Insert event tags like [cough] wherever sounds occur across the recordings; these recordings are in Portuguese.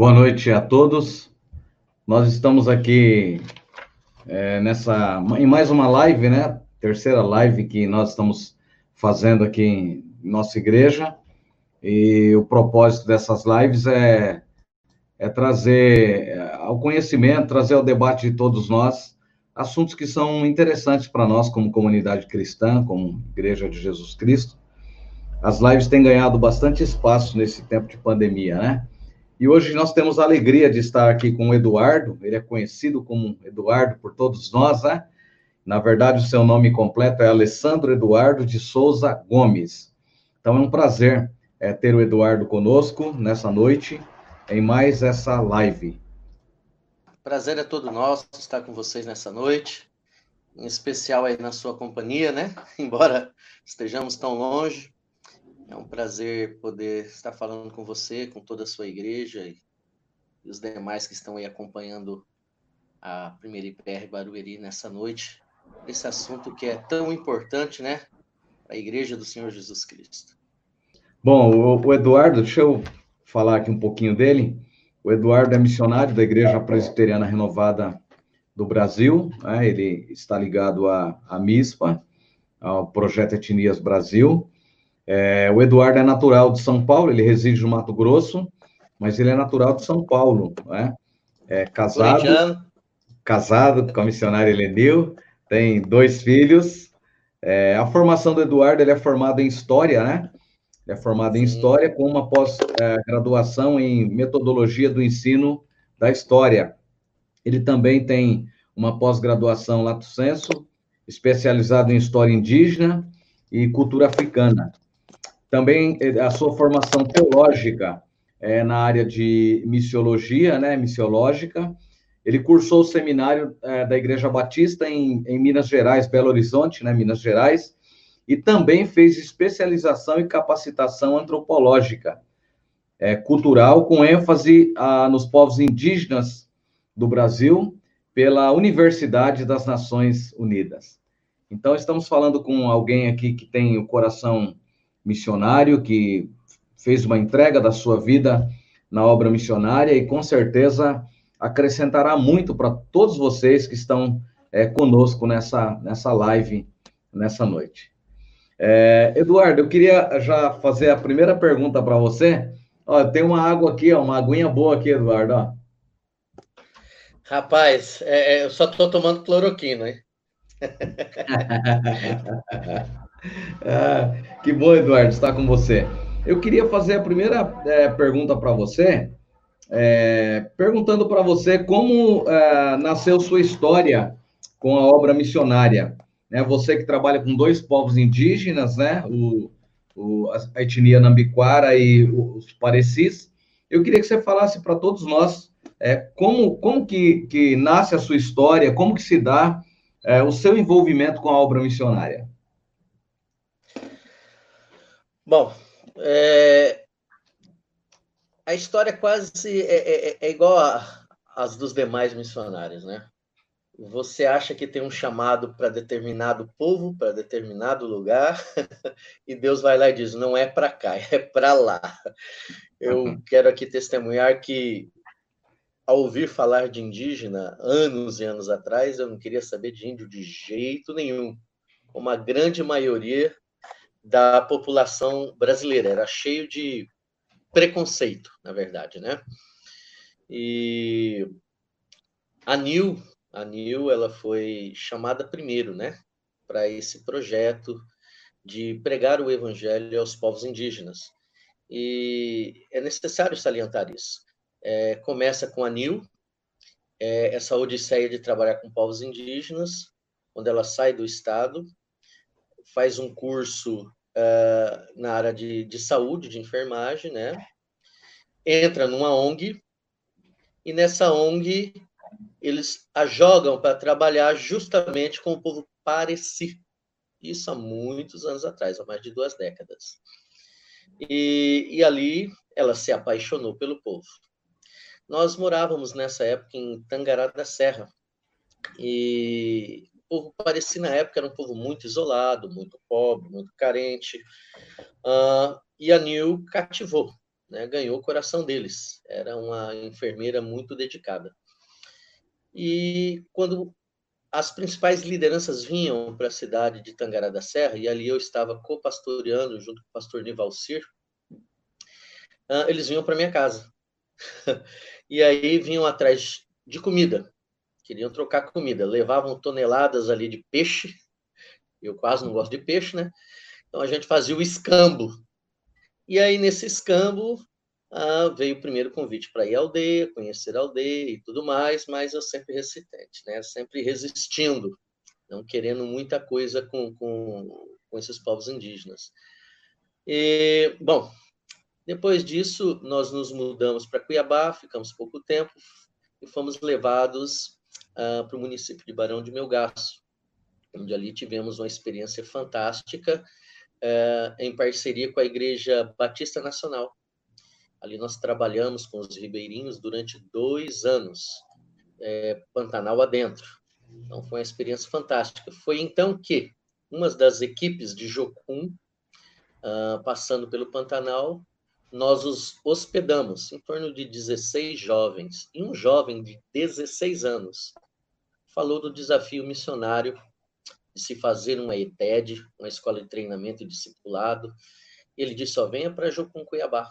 Boa noite a todos. Nós estamos aqui é, nessa em mais uma live, né? Terceira live que nós estamos fazendo aqui em nossa igreja. E o propósito dessas lives é, é trazer é, ao conhecimento, trazer ao debate de todos nós assuntos que são interessantes para nós como comunidade cristã, como Igreja de Jesus Cristo. As lives têm ganhado bastante espaço nesse tempo de pandemia, né? E hoje nós temos a alegria de estar aqui com o Eduardo, ele é conhecido como Eduardo por todos nós, né? Na verdade, o seu nome completo é Alessandro Eduardo de Souza Gomes. Então é um prazer é, ter o Eduardo conosco nessa noite, em mais essa live. Prazer é todo nosso estar com vocês nessa noite, em especial aí na sua companhia, né? [laughs] Embora estejamos tão longe, é um prazer poder estar falando com você, com toda a sua igreja e, os demais que estão aí acompanhando a primeira IPR Barueri nessa noite, esse assunto que é tão importante, né? A Igreja do Senhor Jesus Cristo. Bom, o, Eduardo, deixa eu falar aqui um pouquinho dele. O Eduardo é missionário da Igreja Presbiteriana Renovada do Brasil, né? ele está ligado à, à MISPA, ao Projeto Etnias Brasil, é, o Eduardo é natural de São Paulo, ele reside no Mato Grosso, mas ele é natural de São Paulo, né? É casado, casado com a missionária Helenil, tem dois filhos. É, a formação do Eduardo, ele é formado em História, né? Ele é formado em História com uma pós-graduação em Metodologia do Ensino da História. Ele também tem uma pós-graduação Lato Senso, especializado em História Indígena e Cultura Africana. Também eh, a sua formação teológica é na área de missiologia, né, missiológica. Ele cursou o seminário é, da Igreja Batista em, em, Minas Gerais, Belo Horizonte, né, Minas Gerais, e também fez especialização e capacitação antropológica, é, cultural, com ênfase a, nos povos indígenas do Brasil, pela Universidade das Nações Unidas. Então, estamos falando com alguém aqui que tem o coração missionário que fez uma entrega da sua vida na obra missionária e com certeza acrescentará muito para todos vocês que estão é, conosco nessa, nessa live, nessa noite. É, Eduardo, eu queria já fazer a primeira pergunta para você. Ó, tem uma água aqui, ó, uma aguinha boa aqui, Eduardo. Ó. Rapaz, é, é eu só estou tomando cloroquina, hein? [laughs] ah, que bom, Eduardo, estar com você. Eu queria fazer a primeira é, pergunta para você, é, perguntando para você como é, nasceu sua história com a obra missionária. Né? Você que trabalha com dois povos indígenas, né? O, o a etnia Nambiquara e os Parecis. Eu queria que você falasse para todos nós é, como, como que, que nasce a sua história, como que se dá é, o seu envolvimento com a obra missionária. Bom, é... a história quase é, é, é igual às dos demais missionários, né? Você acha que tem um chamado para determinado povo, para determinado lugar, [laughs] e Deus vai lá e diz: não é para cá, é para lá. Eu uhum. quero aqui testemunhar que, ao ouvir falar de indígena anos e anos atrás, eu não queria saber de índio de jeito nenhum. Uma grande maioria da população brasileira, era cheio de preconceito, na verdade, né? E a NIL, a NIL, ela foi chamada primeiro, né, para esse projeto de pregar o evangelho aos povos indígenas. E é necessário salientar isso. É, começa com a NIL, é, essa odisseia de trabalhar com povos indígenas, quando ela sai do Estado faz um curso uh, na área de, de saúde, de enfermagem, né? Entra numa ONG e nessa ONG eles a jogam para trabalhar justamente com o povo pareci. Isso há muitos anos atrás, há mais de duas décadas. E, e ali ela se apaixonou pelo povo. Nós morávamos nessa época em Tangará da Serra. E povo parecia, na época, era um povo muito isolado, muito pobre, muito carente. Uh, e a Nil cativou, né? ganhou o coração deles. Era uma enfermeira muito dedicada. E quando as principais lideranças vinham para a cidade de Tangará da Serra, e ali eu estava co-pastoreando junto com o pastor Nivalcir, uh, eles vinham para minha casa. [laughs] e aí vinham atrás de comida, queriam trocar comida, levavam toneladas ali de peixe, eu quase não gosto de peixe, né? Então a gente fazia o escambo. E aí nesse escambo ah, veio o primeiro convite para ir à aldeia, conhecer a aldeia e tudo mais, mas eu sempre resistente, né? Sempre resistindo, não querendo muita coisa com, com, com esses povos indígenas. E, bom, depois disso, nós nos mudamos para Cuiabá, ficamos pouco tempo e fomos levados uh, para o município de Barão de Melgaço, onde ali tivemos uma experiência fantástica uh, em parceria com a Igreja Batista Nacional. Ali nós trabalhamos com os ribeirinhos durante dois anos, é, Pantanal adentro. Então foi uma experiência fantástica. Foi então que uma das equipes de Jocum, uh, passando pelo Pantanal, nós os hospedamos, em torno de 16 jovens, e um jovem de 16 anos falou do desafio missionário de se fazer uma ETED, uma escola de treinamento e discipulado. Ele disse: só venha para Jocum Cuiabá.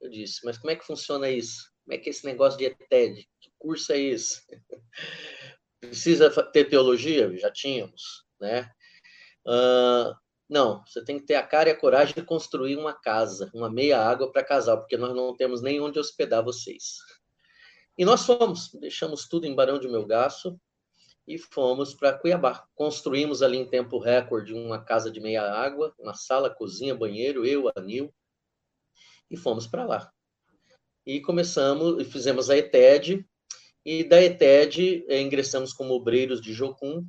Eu disse: mas como é que funciona isso? Como é que é esse negócio de ETED? Que curso é esse? [laughs] Precisa ter teologia? Já tínhamos, né? Uh, não, você tem que ter a cara e a coragem de construir uma casa, uma meia água para casal, porque nós não temos nem onde hospedar vocês. E nós fomos, deixamos tudo em Barão de Melgaço e fomos para Cuiabá. Construímos ali em tempo recorde uma casa de meia água, uma sala, cozinha, banheiro, eu, a Nil, e fomos para lá. E começamos, fizemos a ETED, e da ETED eh, ingressamos como obreiros de Jocum,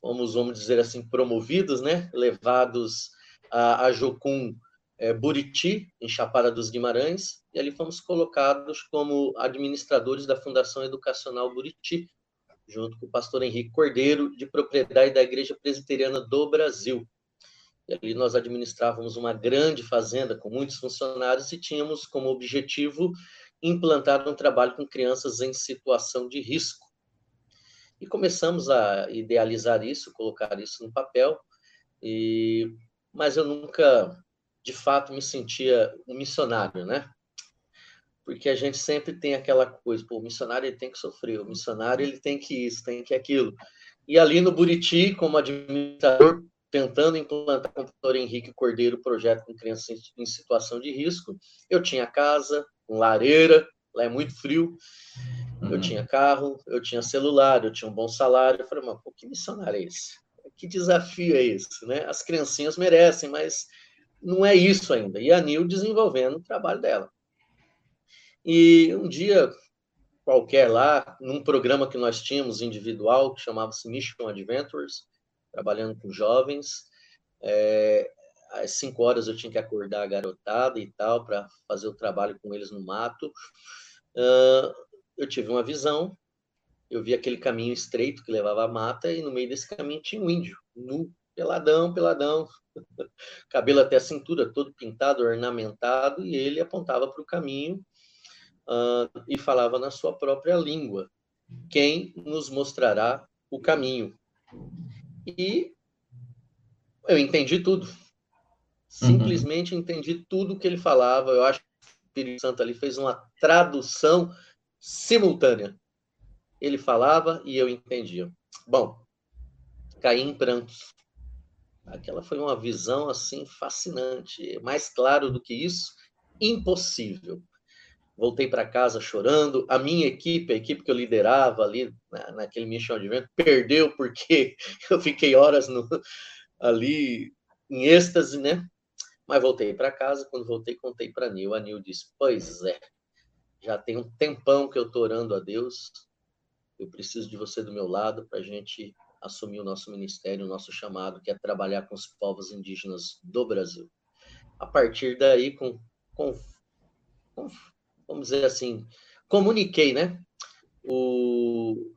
fomos, vamos dizer assim, promovidos, né? levados a, a Jocum é, Buriti, em Chapada dos Guimarães, e ali fomos colocados como administradores da Fundação Educacional Buriti, junto com o pastor Henrique Cordeiro, de propriedade da Igreja Presbiteriana do Brasil. Ali nós administrávamos uma grande fazenda com muitos funcionários e tínhamos como objetivo implantar um trabalho com crianças em situação de risco. E começamos a idealizar isso, colocar isso no papel, e mas eu nunca, de fato, me sentia um missionário, né? Porque a gente sempre tem aquela coisa, o missionário ele tem que sofrer, o missionário ele tem que isso, tem que aquilo. E ali no Buriti, como administrador, tentando implantar com o doutor Henrique Cordeiro o projeto com crianças em situação de risco, eu tinha casa, lareira, lá é muito frio, eu uhum. tinha carro, eu tinha celular, eu tinha um bom salário. Eu falei, mas pô, que missionário é esse? Que desafio é esse? Né? As criancinhas merecem, mas não é isso ainda. E a Nil desenvolvendo o trabalho dela. E um dia qualquer lá, num programa que nós tínhamos individual, que chamava-se Mission Adventures, trabalhando com jovens, é, às cinco horas eu tinha que acordar a garotada e tal, para fazer o trabalho com eles no mato. Uh, eu tive uma visão, eu vi aquele caminho estreito que levava à mata, e no meio desse caminho tinha um índio, nu, peladão, peladão, [laughs] cabelo até a cintura, todo pintado, ornamentado, e ele apontava para o caminho uh, e falava na sua própria língua: Quem nos mostrará o caminho? E eu entendi tudo. Uhum. Simplesmente uhum. entendi tudo que ele falava. Eu acho que o Espírito Santo ali fez uma tradução simultânea. Ele falava e eu entendia. Bom, caí em prantos. Aquela foi uma visão assim fascinante. Mais claro do que isso, impossível. Voltei para casa chorando. A minha equipe, a equipe que eu liderava ali na, naquele Mission Advent, perdeu porque [laughs] eu fiquei horas no, ali em êxtase, né? Mas voltei para casa. Quando voltei, contei para a Nil. A Nil disse: Pois é, já tem um tempão que eu estou orando a Deus. Eu preciso de você do meu lado para a gente assumir o nosso ministério, o nosso chamado, que é trabalhar com os povos indígenas do Brasil. A partir daí, com, com, com vamos dizer assim, comuniquei, né? O,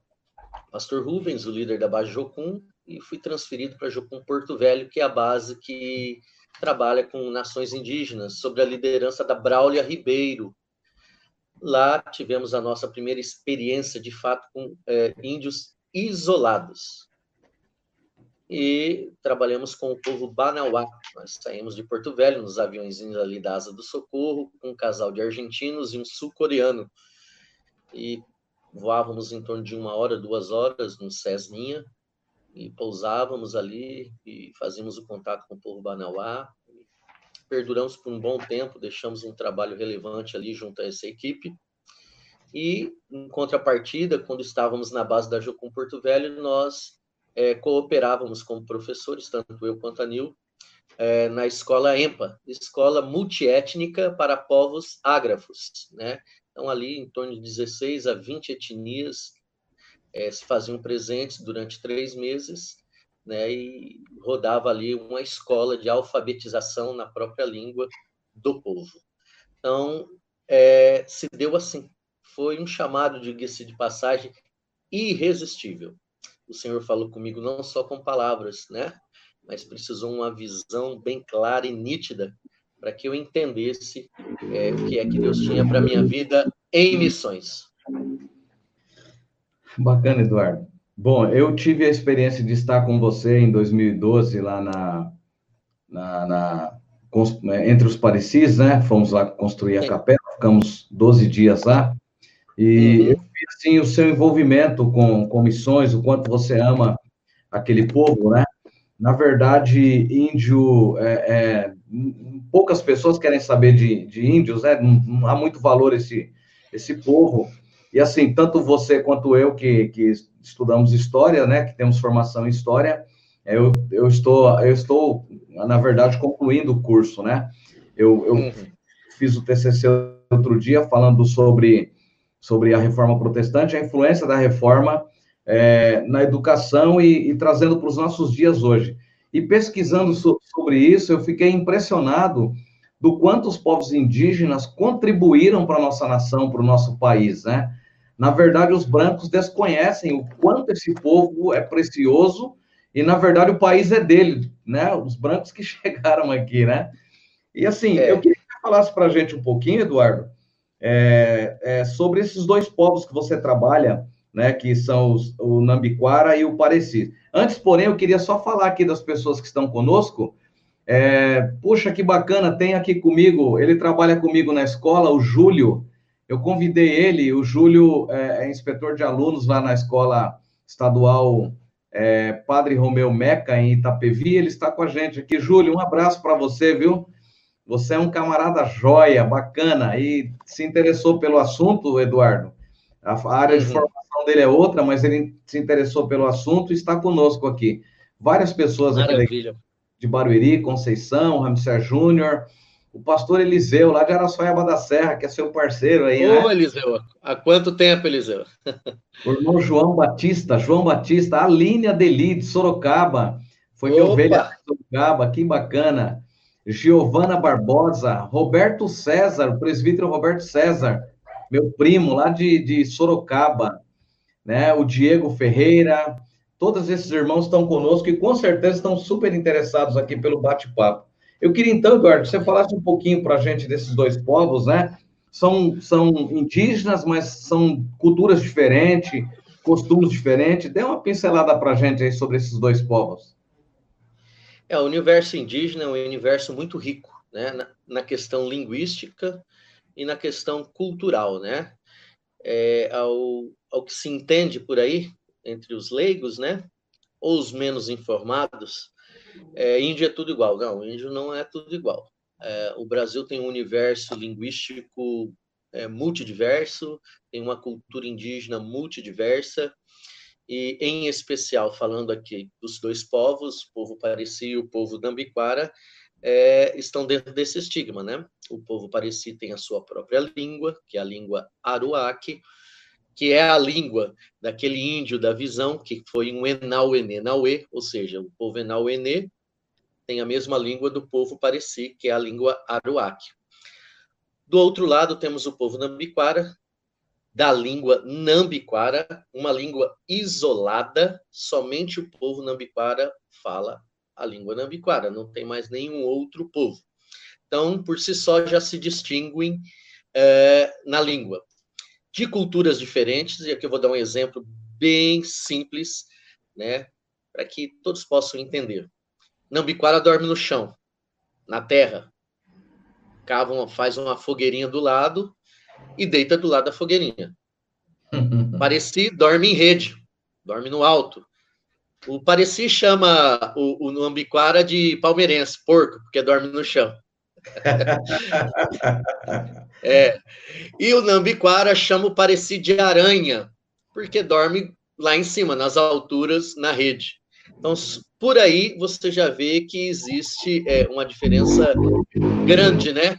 pastor Rubens, o líder da base Jocum, e fui transferido para Jocum Porto Velho, que é a base que trabalha com nações indígenas, sob a liderança da Braulia Ribeiro. Lá tivemos a nossa primeira experiência, de fato, com é, índios isolados. E trabalhamos com o povo Banauá. Nós saímos de Porto Velho, nos aviões ali da Asa do Socorro, com um casal de argentinos e um sul-coreano. E voávamos em torno de uma hora, duas horas no Cessninha, e pousávamos ali e fazíamos o contato com o povo Banauá. Perduramos por um bom tempo, deixamos um trabalho relevante ali junto a essa equipe. E, em contrapartida, quando estávamos na base da Jocum Porto Velho, nós é, cooperávamos como professores, tanto eu quanto a Nil, é, na escola EMPA, Escola Multiétnica para Povos Ágrafos. Né? Então, ali, em torno de 16 a 20 etnias é, se faziam presentes durante três meses, né, e rodava ali uma escola de alfabetização na própria língua do povo. Então, é, se deu assim. Foi um chamado, diga-se de passagem, irresistível. O Senhor falou comigo não só com palavras, né, mas precisou uma visão bem clara e nítida para que eu entendesse é, o que é que Deus tinha para minha vida em missões. Bacana, Eduardo. Bom, eu tive a experiência de estar com você em 2012 lá na, na, na né, entre os Parecis, né? Fomos lá construir a capela, ficamos 12 dias lá. E uhum. eu vi assim o seu envolvimento com, com missões, o quanto você ama aquele povo, né? Na verdade, índio, é, é, poucas pessoas querem saber de, de índios, né? Não, não há muito valor esse esse povo. E assim, tanto você quanto eu, que, que estudamos história, né, que temos formação em história, eu, eu, estou, eu estou, na verdade, concluindo o curso, né? Eu, eu uhum. fiz o TCC outro dia falando sobre, sobre a reforma protestante, a influência da reforma é, na educação e, e trazendo para os nossos dias hoje. E pesquisando so, sobre isso, eu fiquei impressionado do quanto os povos indígenas contribuíram para a nossa nação, para o nosso país, né? Na verdade, os brancos desconhecem o quanto esse povo é precioso e, na verdade, o país é dele, né? Os brancos que [laughs] chegaram aqui, né? E, assim, é. eu queria que você falasse para a gente um pouquinho, Eduardo, é, é, sobre esses dois povos que você trabalha, né? Que são os, o Nambiquara e o Pareci. Antes, porém, eu queria só falar aqui das pessoas que estão conosco. É, puxa, que bacana, tem aqui comigo, ele trabalha comigo na escola, o Júlio, eu convidei ele, o Júlio é, é inspetor de alunos lá na escola estadual é, Padre Romeu Meca, em Itapevi, ele está com a gente aqui. Júlio, um abraço para você, viu? Você é um camarada joia, bacana, e se interessou pelo assunto, Eduardo. A área de uhum. formação dele é outra, mas ele se interessou pelo assunto e está conosco aqui. Várias pessoas Maravilha. aqui de Barueri, Conceição, Ramsey Júnior, o pastor Eliseu, lá de Araçoiaba da Serra, que é seu parceiro aí, Ô, né? Eliseu, há quanto tempo, Eliseu? o irmão João Batista, João Batista, Aline Adeli, de Sorocaba, foi minha ovelha de Sorocaba, que bacana. Giovana Barbosa, Roberto César, o presbítero Roberto César, meu primo lá de, de Sorocaba, né? O Diego Ferreira, todos esses irmãos estão conosco e com certeza estão super interessados aqui pelo bate-papo. Eu queria então, Eduardo, que você falasse um pouquinho para a gente desses dois povos, né? São, são indígenas, mas são culturas diferentes, costumes diferentes. Dê uma pincelada para a gente aí sobre esses dois povos. É, o universo indígena é um universo muito rico, né? Na, na questão linguística e na questão cultural, né? É, ao, ao que se entende por aí, entre os leigos, né? Ou os menos informados, é, é tudo igual. Não, índio não é tudo igual. É, o Brasil tem um universo linguístico é, multidiverso, tem uma cultura indígena multidiversa, e em especial, falando aqui dos dois povos, o povo Pareci e o povo Nambiquara, é, estão dentro desse estigma, né? O povo Pareci tem a sua própria língua, que é a língua Aruaque, que é a língua daquele índio da visão, que foi um Enauenê Nauê, ou seja, o povo Enauenê tem a mesma língua do povo Pareci, que é a língua Aruaque. Do outro lado, temos o povo Nambiquara, da língua nambiquara, uma língua isolada, somente o povo nambiquara fala a língua nambiquara, não tem mais nenhum outro povo. Então, por si só, já se distinguem é, na língua. De culturas diferentes, e aqui eu vou dar um exemplo bem simples, né, para que todos possam entender. Nambiquara dorme no chão, na terra, cava uma, faz uma fogueirinha do lado e deita do lado da fogueirinha. Pareci dorme em rede, dorme no alto. O Pareci chama o, o Nambiquara de palmeirense, porco, porque dorme no chão. [laughs] é. E o Nambiquara chama o Pareci de aranha, porque dorme lá em cima, nas alturas, na rede. Então, por aí você já vê que existe é, uma diferença grande, né?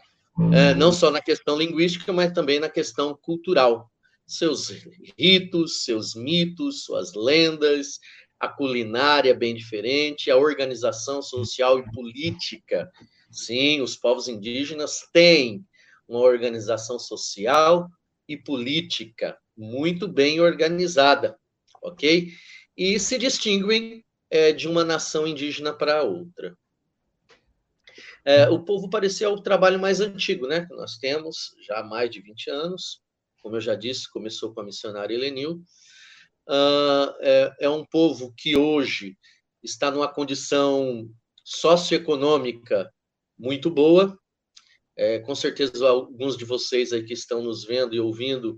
É, não só na questão linguística, mas também na questão cultural. Seus ritos, seus mitos, suas lendas, a culinária bem diferente, a organização social e política. Sim, os povos indígenas têm uma organização social e política muito bem organizada, ok? E se distinguem é, de uma nação indígena para outra. É, o povo parecia o trabalho mais antigo, né? Que nós temos já há mais de 20 anos. Como eu já disse, começou com a missionária Helenil. Uh, é, é um povo que hoje está numa condição socioeconômica muito boa. É, com certeza, alguns de vocês aí que estão nos vendo e ouvindo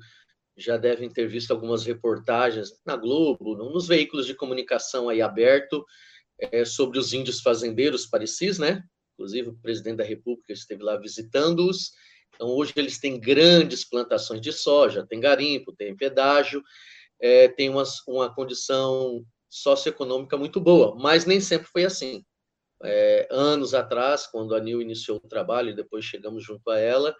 já devem ter visto algumas reportagens na Globo, nos veículos de comunicação aí aberto, é, sobre os índios fazendeiros parecis, né? Inclusive o presidente da República esteve lá visitando-os. Então hoje eles têm grandes plantações de soja, tem garimpo, tem pedágio, é, tem uma, uma condição socioeconômica muito boa, mas nem sempre foi assim. É, anos atrás, quando a Nil iniciou o trabalho e depois chegamos junto a ela,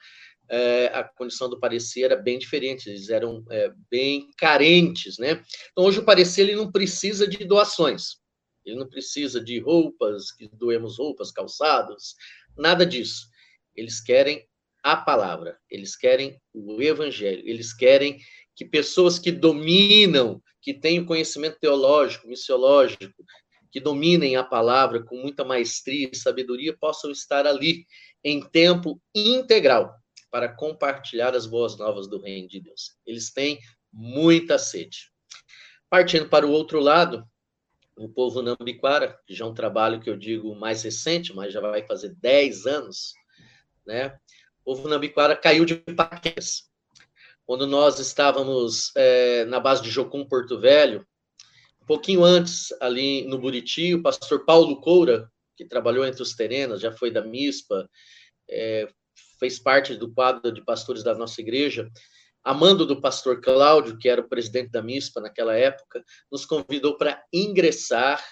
é, a condição do parecer era bem diferente, eles eram é, bem carentes, né? Então, hoje o parecer ele não precisa de doações, ele não precisa de roupas, que doemos roupas, calçados, nada disso. Eles querem a palavra, eles querem o evangelho, eles querem que pessoas que dominam, que têm o conhecimento teológico, missiológico, que dominem a palavra com muita maestria e sabedoria, possam estar ali em tempo integral para compartilhar as boas novas do reino de Deus. Eles têm muita sede. Partindo para o outro lado, o povo Nambiquara, que já é um trabalho que eu digo mais recente, mas já vai fazer 10 anos, né? O povo Nambiquara caiu de paraquedas. Quando nós estávamos é, na base de Jocum, Porto Velho, um pouquinho antes, ali no Buriti, o pastor Paulo Coura, que trabalhou entre os terenas, já foi da MISPA, é, fez parte do quadro de pastores da nossa igreja, amando do pastor Cláudio, que era o presidente da MISPA naquela época, nos convidou para ingressar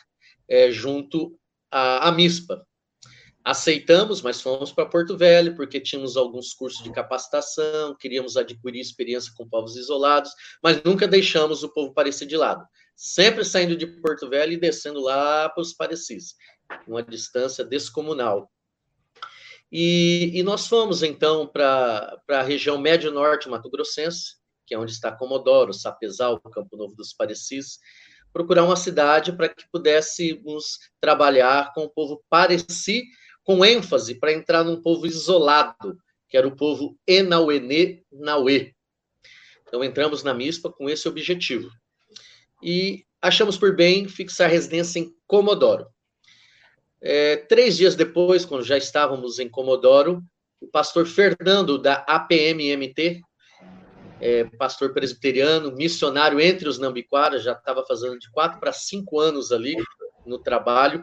é, junto à, à MISPA. Aceitamos, mas fomos para Porto Velho, porque tínhamos alguns cursos de capacitação, queríamos adquirir experiência com povos isolados, mas nunca deixamos o povo parecer de lado. Sempre saindo de Porto Velho e descendo lá para os Parecis, uma distância descomunal. E, e nós fomos, então, para a região médio-norte mato-grossense, que é onde está Comodoro, Sapezal, Campo Novo dos Parecis, procurar uma cidade para que pudéssemos trabalhar com o povo Pareci, com ênfase para entrar num povo isolado, que era o povo Enauenê Nauê. Então, entramos na MISPA com esse objetivo. E achamos por bem fixar residência em Comodoro. É, três dias depois, quando já estávamos em Comodoro, o pastor Fernando, da APMMT, é, pastor presbiteriano, missionário entre os Nambiquaras, já estava fazendo de quatro para cinco anos ali no trabalho.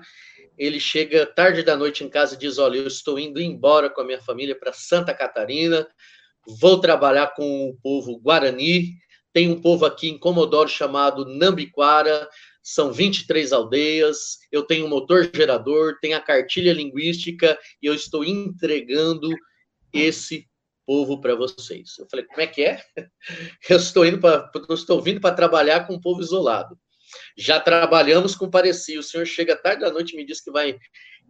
Ele chega tarde da noite em casa e diz: Olha, eu estou indo embora com a minha família para Santa Catarina, vou trabalhar com o povo Guarani. Tem um povo aqui em Comodoro chamado Nambiquara, são 23 aldeias, eu tenho um motor gerador, tenho a cartilha linguística e eu estou entregando esse povo para vocês. Eu falei, como é que é? [laughs] Eu estou indo para, estou vindo para trabalhar com um povo isolado. Já trabalhamos com parecia. O senhor chega tarde da noite e me diz que vai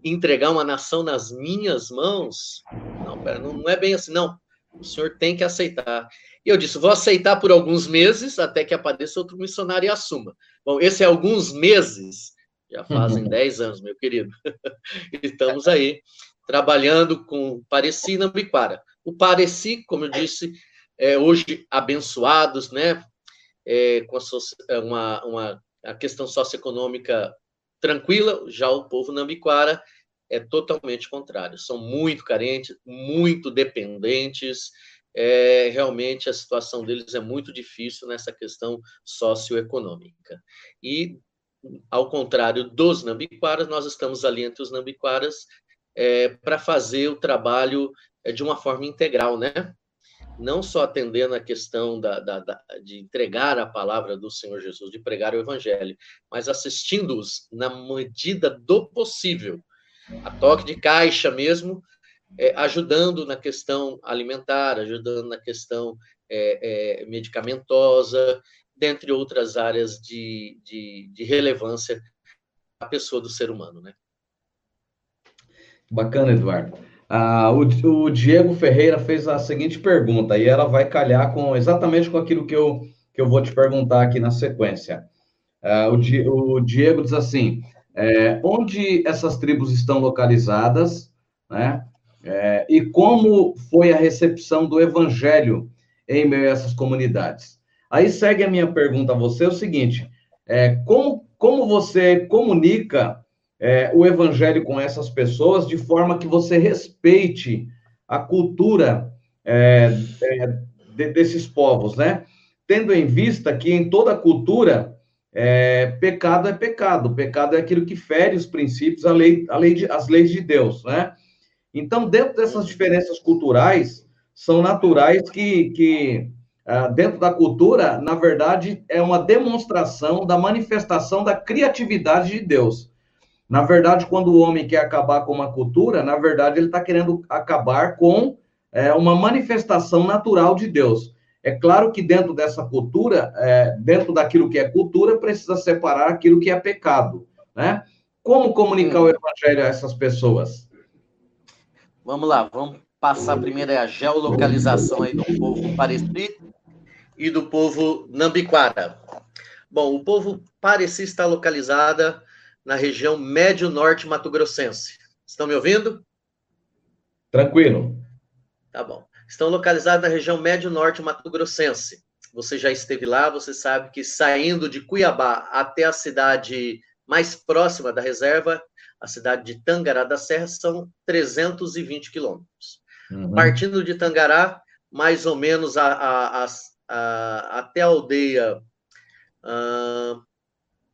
entregar uma nação nas minhas mãos? Não, pera, não, não é bem assim, não. O senhor tem que aceitar. E eu disse: vou aceitar por alguns meses até que apareça outro missionário e assuma. Bom, esse é alguns meses, já fazem 10 uhum. anos, meu querido. [laughs] Estamos aí trabalhando com Pareci e Nambiquara. O Pareci, como eu disse, é hoje abençoados, né? É, com a, é uma, uma a questão socioeconômica tranquila, já o povo Nambiquara é totalmente contrário. São muito carentes, muito dependentes. É, realmente a situação deles é muito difícil nessa questão socioeconômica. E, ao contrário dos Nambiquaras, nós estamos ali entre os Nambiquaras é, para fazer o trabalho é, de uma forma integral, né? Não só atendendo a questão da, da, da, de entregar a palavra do Senhor Jesus, de pregar o Evangelho, mas assistindo-os na medida do possível a toque de caixa mesmo, é, ajudando na questão alimentar, ajudando na questão é, é, medicamentosa, dentre outras áreas de, de, de relevância à pessoa do ser humano, né? Bacana, Eduardo. Ah, o, o, Diego Ferreira fez a seguinte pergunta, e ela vai calhar com exatamente com aquilo que eu, que eu vou te perguntar aqui na sequência. Ah, o, o Diego diz assim: é, onde essas tribos estão localizadas, né? É, e como foi a recepção do evangelho em meio a essas comunidades. Aí segue a minha pergunta a você, é o seguinte, é, como, como você comunica é, o evangelho com essas pessoas de forma que você respeite a cultura é, é, de, desses povos, né? Tendo em vista que em toda cultura é, pecado é pecado, pecado é aquilo que fere os princípios, a lei, a lei de, as leis de Deus, né? Então, dentro dessas diferenças culturais, são naturais que, que ah, dentro da cultura, na verdade, é uma demonstração da manifestação da criatividade de Deus. Na verdade, quando o homem quer acabar com uma cultura, na verdade, ele está querendo acabar com é, uma manifestação natural de Deus. É claro que dentro dessa cultura, é, dentro daquilo que é cultura, precisa separar aquilo que é pecado, né? Como comunicar hum. o evangelho a essas pessoas? Vamos lá, vamos passar primeiro a geolocalização aí do povo Pareci e do povo Nambiquara. Bom, o povo Pareci está localizada na região médio-norte mato-grossense. Estão me ouvindo? Tranquilo. Tá bom estão localizados na região médio-norte mato-grossense. Você já esteve lá, você sabe que saindo de Cuiabá até a cidade mais próxima da reserva, a cidade de Tangará da Serra, são 320 quilômetros. Uhum. Partindo de Tangará, mais ou menos a, a, a, até a aldeia, uh,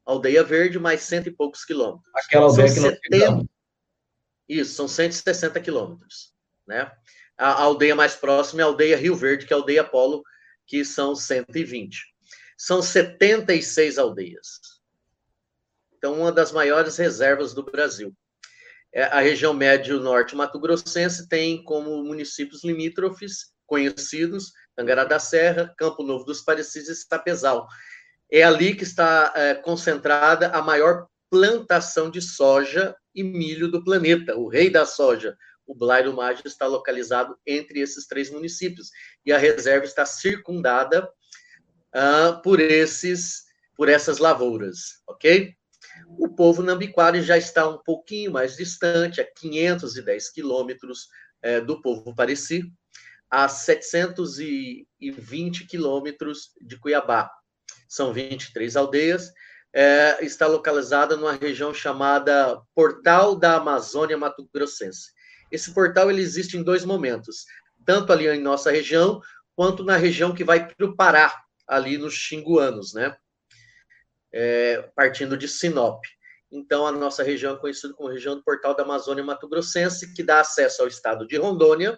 aldeia Verde, mais cento e poucos quilômetros. Aquela aldeia são que 70, Isso, são 160 quilômetros, né? A aldeia mais próxima é a aldeia Rio Verde, que é a aldeia Polo, que são 120. São 76 aldeias. Então, uma das maiores reservas do Brasil. É, a região médio-norte mato-grossense tem como municípios limítrofes conhecidos Tangará da Serra, Campo Novo dos Parecis e Estapezal. É ali que está é, concentrada a maior plantação de soja e milho do planeta, o rei da soja, o Blairo Mágico está localizado entre esses três municípios e a reserva está circundada uh, por esses por essas lavouras, ok? O povo Nambiquara já está um pouquinho mais distante, a 510 quilômetros é, do povo Pareci, a 720 quilômetros de Cuiabá. São 23 aldeias. É, está localizada numa região chamada Portal da Amazônia Mato Grossense. Esse portal ele existe em dois momentos, tanto ali em nossa região, quanto na região que vai para o Pará, ali nos Xinguanos, né? É, partindo de Sinop. Então, a nossa região é conhecida como região do Portal da Amazônia Mato Grossense, que dá acesso ao estado de Rondônia,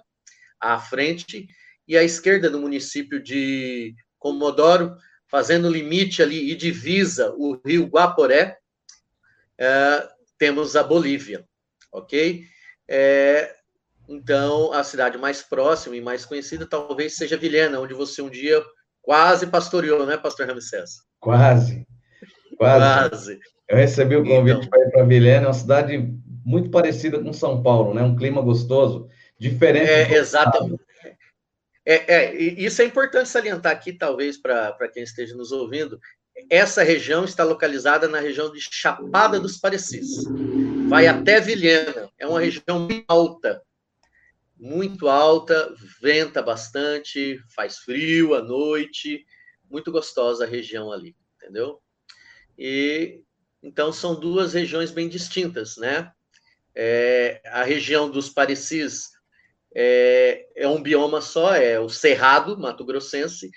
à frente, e à esquerda do município de Comodoro, fazendo limite ali e divisa o rio Guaporé, é, temos a Bolívia, ok? É, então, a cidade mais próxima e mais conhecida talvez seja Vilhena, onde você um dia quase pastoreou, né, pastor Ramsés? Quase. Quase. quase. Eu recebi o convite então, para ir para Vilhena, é uma cidade muito parecida com São Paulo, né? Um clima gostoso, diferente. É, exatamente. É, é, isso é importante salientar aqui, talvez, para quem esteja nos ouvindo. Essa região está localizada na região de Chapada dos Parecis. Vai até Vilhena. É uma região alta. Muito alta, venta bastante, faz frio à noite. Muito gostosa a região ali, entendeu? E então são duas regiões bem distintas, né? É, a região dos Parecis é, é um bioma só, é o Cerrado Mato Grossense.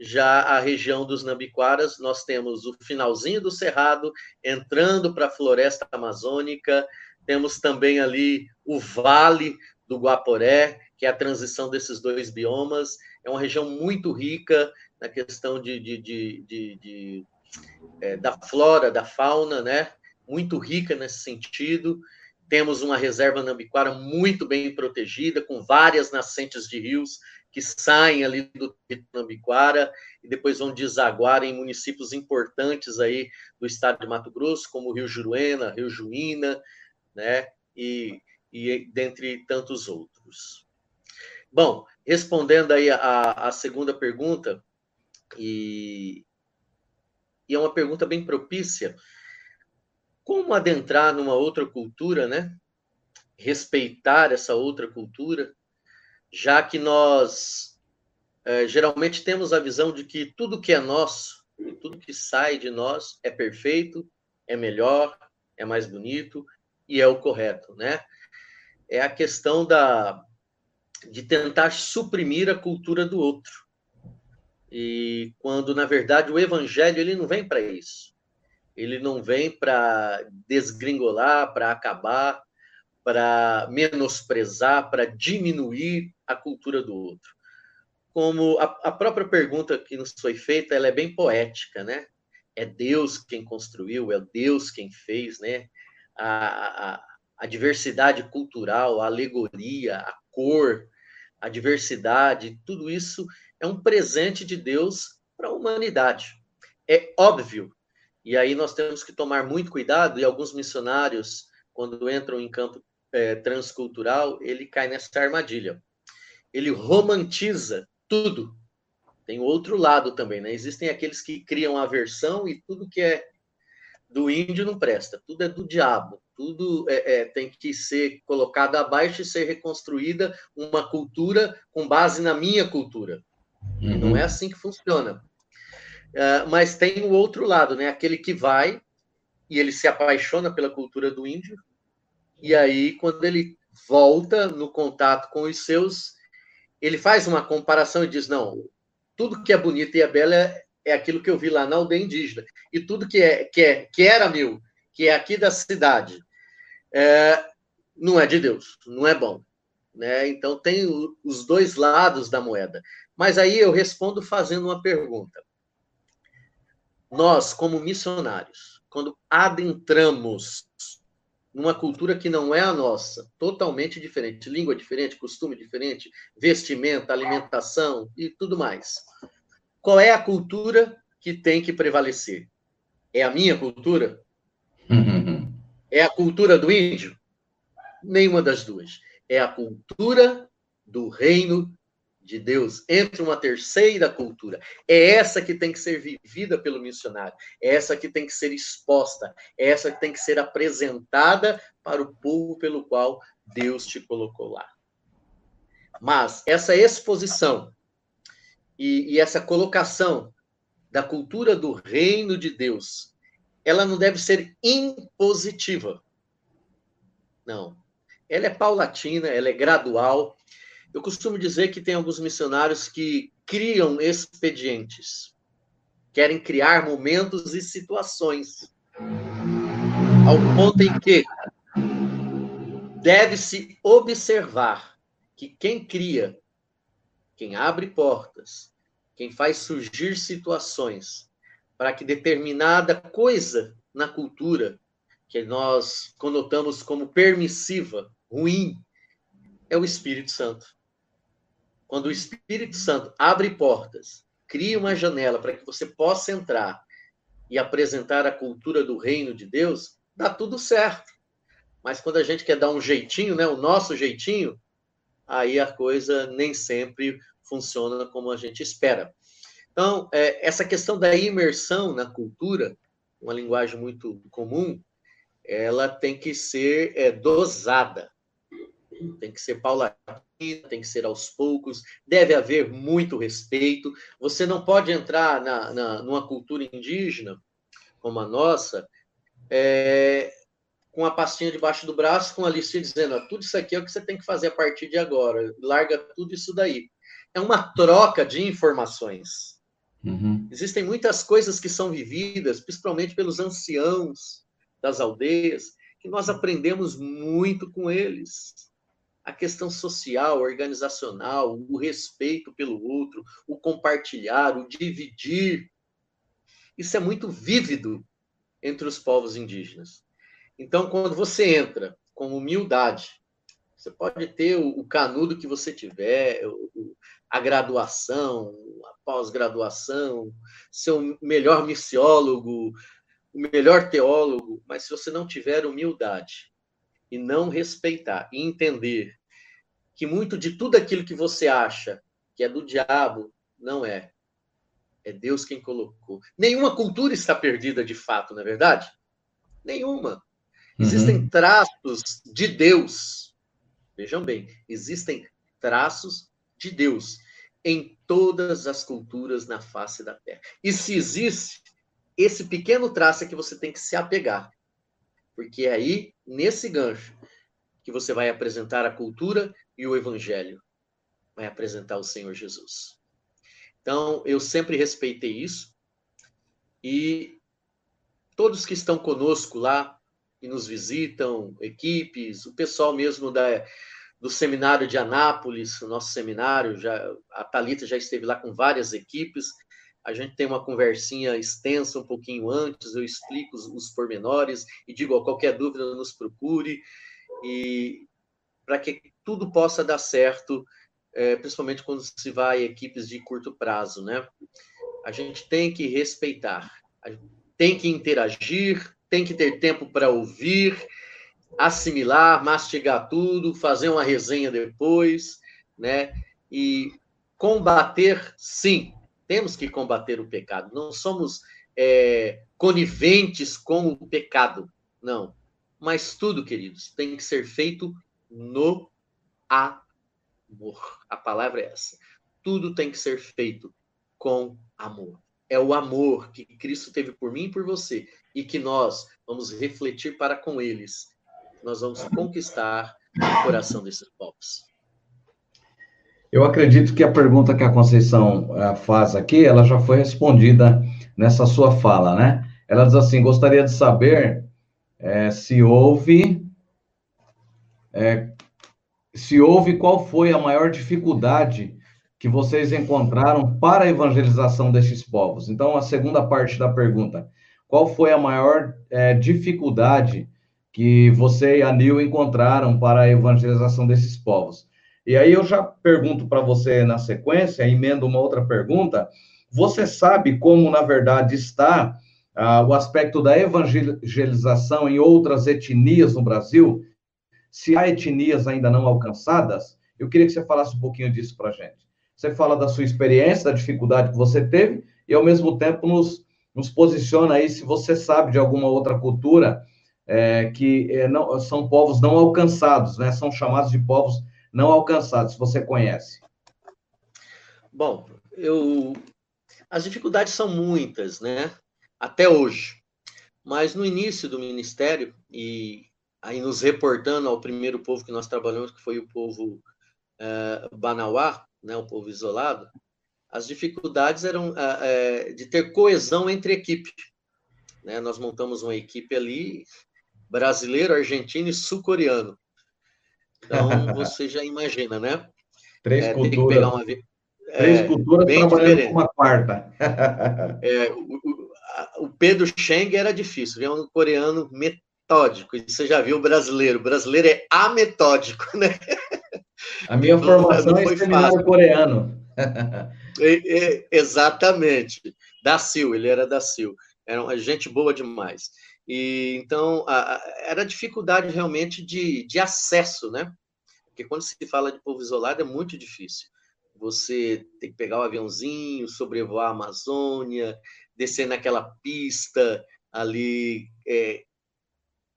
Já a região dos Nambiquaras, nós temos o finalzinho do Cerrado, entrando para a floresta amazônica, temos também ali o Vale do Guaporé, que é a transição desses dois biomas. É uma região muito rica na questão de, de, de, de é, da flora, da fauna, né? Muito rica nesse sentido. Temos uma reserva nambiquara muito bem protegida, com várias nascentes de rios que saem ali do Nambiquara e depois vão desaguar em municípios importantes aí do estado de Mato Grosso, como Rio Juruena, Rio Juína, né? E, e dentre tantos outros. Bom, respondendo aí a, a segunda pergunta, e, e é uma pergunta bem propícia, como adentrar numa outra cultura, né? Respeitar essa outra cultura, já que nós é, geralmente temos a visão de que tudo que é nosso, tudo que sai de nós é perfeito, é melhor, é mais bonito e é o correto, né? É a questão da de tentar suprimir a cultura do outro. E quando na verdade o evangelho ele não vem para isso ele não vem para desgringolar, para acabar, para menosprezar, para diminuir a cultura do outro. Como a, a, própria pergunta que nos foi feita, ela é bem poética, né? É Deus quem construiu, é Deus quem fez, né? A, a, a diversidade cultural, a alegoria, a cor, a diversidade, tudo isso é um presente de Deus para a humanidade. É óbvio e aí nós temos que tomar muito cuidado, e alguns missionários, quando entram em campo é, transcultural, ele cai nessa armadilha. Ele romantiza tudo. Tem outro lado também, né? Existem aqueles que criam aversão e tudo que é do índio não presta, tudo é do diabo, tudo é, é, tem que ser colocado abaixo e ser reconstruída uma cultura com base na minha cultura. Uhum. Não é assim que funciona. Uh, mas tem o outro lado, né? Aquele que vai e ele se apaixona pela cultura do índio, e aí, quando ele volta no contato com os seus, ele faz uma comparação e diz: não, tudo que é bonito e é belo é, é aquilo que eu vi lá na aldeia indígena, e tudo que, é, que, é, que era meu, que é aqui da cidade, é, não é de Deus, não é bom. Né? Então, tem o, os dois lados da moeda. Mas aí eu respondo fazendo uma pergunta nós, como missionários, quando adentramos numa cultura que não é a nossa, totalmente diferente, língua diferente, costume diferente, vestimenta, alimentação e tudo mais. Qual é a cultura que tem que prevalecer? É a minha cultura? Uhum. É a cultura do índio? Nenhuma das duas. É a cultura do reino de Deus entre uma terceira cultura. É essa que tem que ser vivida pelo missionário, é essa que tem que ser exposta, é essa que tem que ser apresentada para o povo pelo qual Deus te colocou lá. Mas essa exposição e, e essa colocação da cultura do reino de Deus, ela não deve ser impositiva. Não. Ela é paulatina, ela é gradual, eu costumo dizer que tem alguns missionários que criam expedientes, querem criar momentos e situações, ao ponto em que deve-se observar que quem cria, quem abre portas, quem faz surgir situações para que determinada coisa na cultura que nós conotamos como permissiva, ruim, é o Espírito Santo. Quando o Espírito Santo abre portas, cria uma janela para que você possa entrar e apresentar a cultura do reino de Deus, dá tudo certo. Mas quando a gente quer dar um jeitinho, né, o nosso jeitinho, aí a coisa nem sempre funciona como a gente espera. Então, é, essa questão da imersão na cultura, uma linguagem muito comum, ela tem que ser é, dosada, tem que ser paulatina, tem que ser aos poucos, deve haver muito respeito. Você não pode entrar na, na numa cultura indígena como a nossa é, com a pastinha debaixo do braço, com a listinha dizendo: tudo isso aqui é o que você tem que fazer a partir de agora, larga tudo isso daí. É uma troca de informações. Uhum. Existem muitas coisas que são vividas, principalmente pelos anciãos das aldeias, que nós aprendemos muito com eles. A questão social, organizacional, o respeito pelo outro, o compartilhar, o dividir. Isso é muito vívido entre os povos indígenas. Então, quando você entra com humildade, você pode ter o, canudo que você tiver, a graduação, a pós-graduação, ser o melhor missiólogo, o melhor teólogo, mas se você não tiver humildade e não respeitar e entender que muito de tudo aquilo que você acha que é do diabo, não é. É Deus quem colocou. Nenhuma cultura está perdida de fato, não é verdade? Nenhuma. Existem uhum. traços de Deus. Vejam bem, existem traços de Deus em todas as culturas na face da Terra. E se existe, esse pequeno traço é que você tem que se apegar. Porque aí, nesse gancho, que você vai apresentar a cultura e o evangelho. Vai apresentar o Senhor Jesus. Então, eu sempre respeitei isso. E todos que estão conosco lá, e nos visitam, equipes, o pessoal mesmo da, do seminário de Anápolis, nosso seminário, já, a Talita já esteve lá com várias equipes. A gente tem uma conversinha extensa um pouquinho antes, eu explico os, os pormenores e digo, ó, qualquer dúvida nos procure e para que tudo possa dar certo, é, principalmente quando se vai a equipes de curto prazo, né? A gente tem que respeitar, tem que interagir, tem que ter tempo para ouvir, assimilar, mastigar tudo, fazer uma resenha depois, né? E combater, sim, temos que combater o pecado. Não somos é, coniventes com o pecado, não. Mas tudo, queridos, tem que ser feito no amor. A palavra é essa. Tudo tem que ser feito com amor. É o amor que Cristo teve por mim e por você e que nós vamos refletir para com eles. Nós vamos conquistar o coração desses povos. Eu acredito que a pergunta que a Conceição uh, faz aqui, ela já foi respondida nessa sua fala, né? Ela diz assim: gostaria de saber é, se houve. É, se houve, qual foi a maior dificuldade que vocês encontraram para a evangelização destes povos? Então, a segunda parte da pergunta: qual foi a maior é, dificuldade que você e a Nil encontraram para a evangelização desses povos? E aí eu já pergunto para você na sequência, emendo uma outra pergunta. Você sabe como, na verdade, está ah, o aspecto da evangelização em outras etnias no Brasil? Se há etnias ainda não alcançadas, eu queria que você falasse um pouquinho disso para a gente. Você fala da sua experiência, da dificuldade que você teve, e ao mesmo tempo nos nos posiciona aí se você sabe de alguma outra cultura é, que é, não, são povos não alcançados, né? São chamados de povos não alcançados, se você conhece. Bom, eu as dificuldades são muitas, né? Até hoje. Mas no início do ministério e aí nos reportando ao primeiro povo que nós trabalhamos, que foi o povo é, Banauá, né, o povo isolado, as dificuldades eram é, de ter coesão entre equipe. Né? Nós montamos uma equipe ali, brasileiro, argentino e sul-coreano. Então, [laughs] você já imagina, né? Três é, culturas. Uma... Três é, culturas trabalhando diferente. com uma quarta. é, [laughs] o, o, Pedro Cheng era difícil, é um coreano metódico. E você já viu o brasileiro. O brasileiro é ametódico, [laughs] né? A minha formação é seminário coreano. [laughs] exatamente. Da Sil, ele era da Sil. Era uma gente boa demais. E então a, a, era dificuldade realmente de, de acesso, né? Porque quando se fala de povo isolado é muito difícil. você tem que pegar o aviãozinho, sobrevoar a Amazônia, descer naquela pista ali é,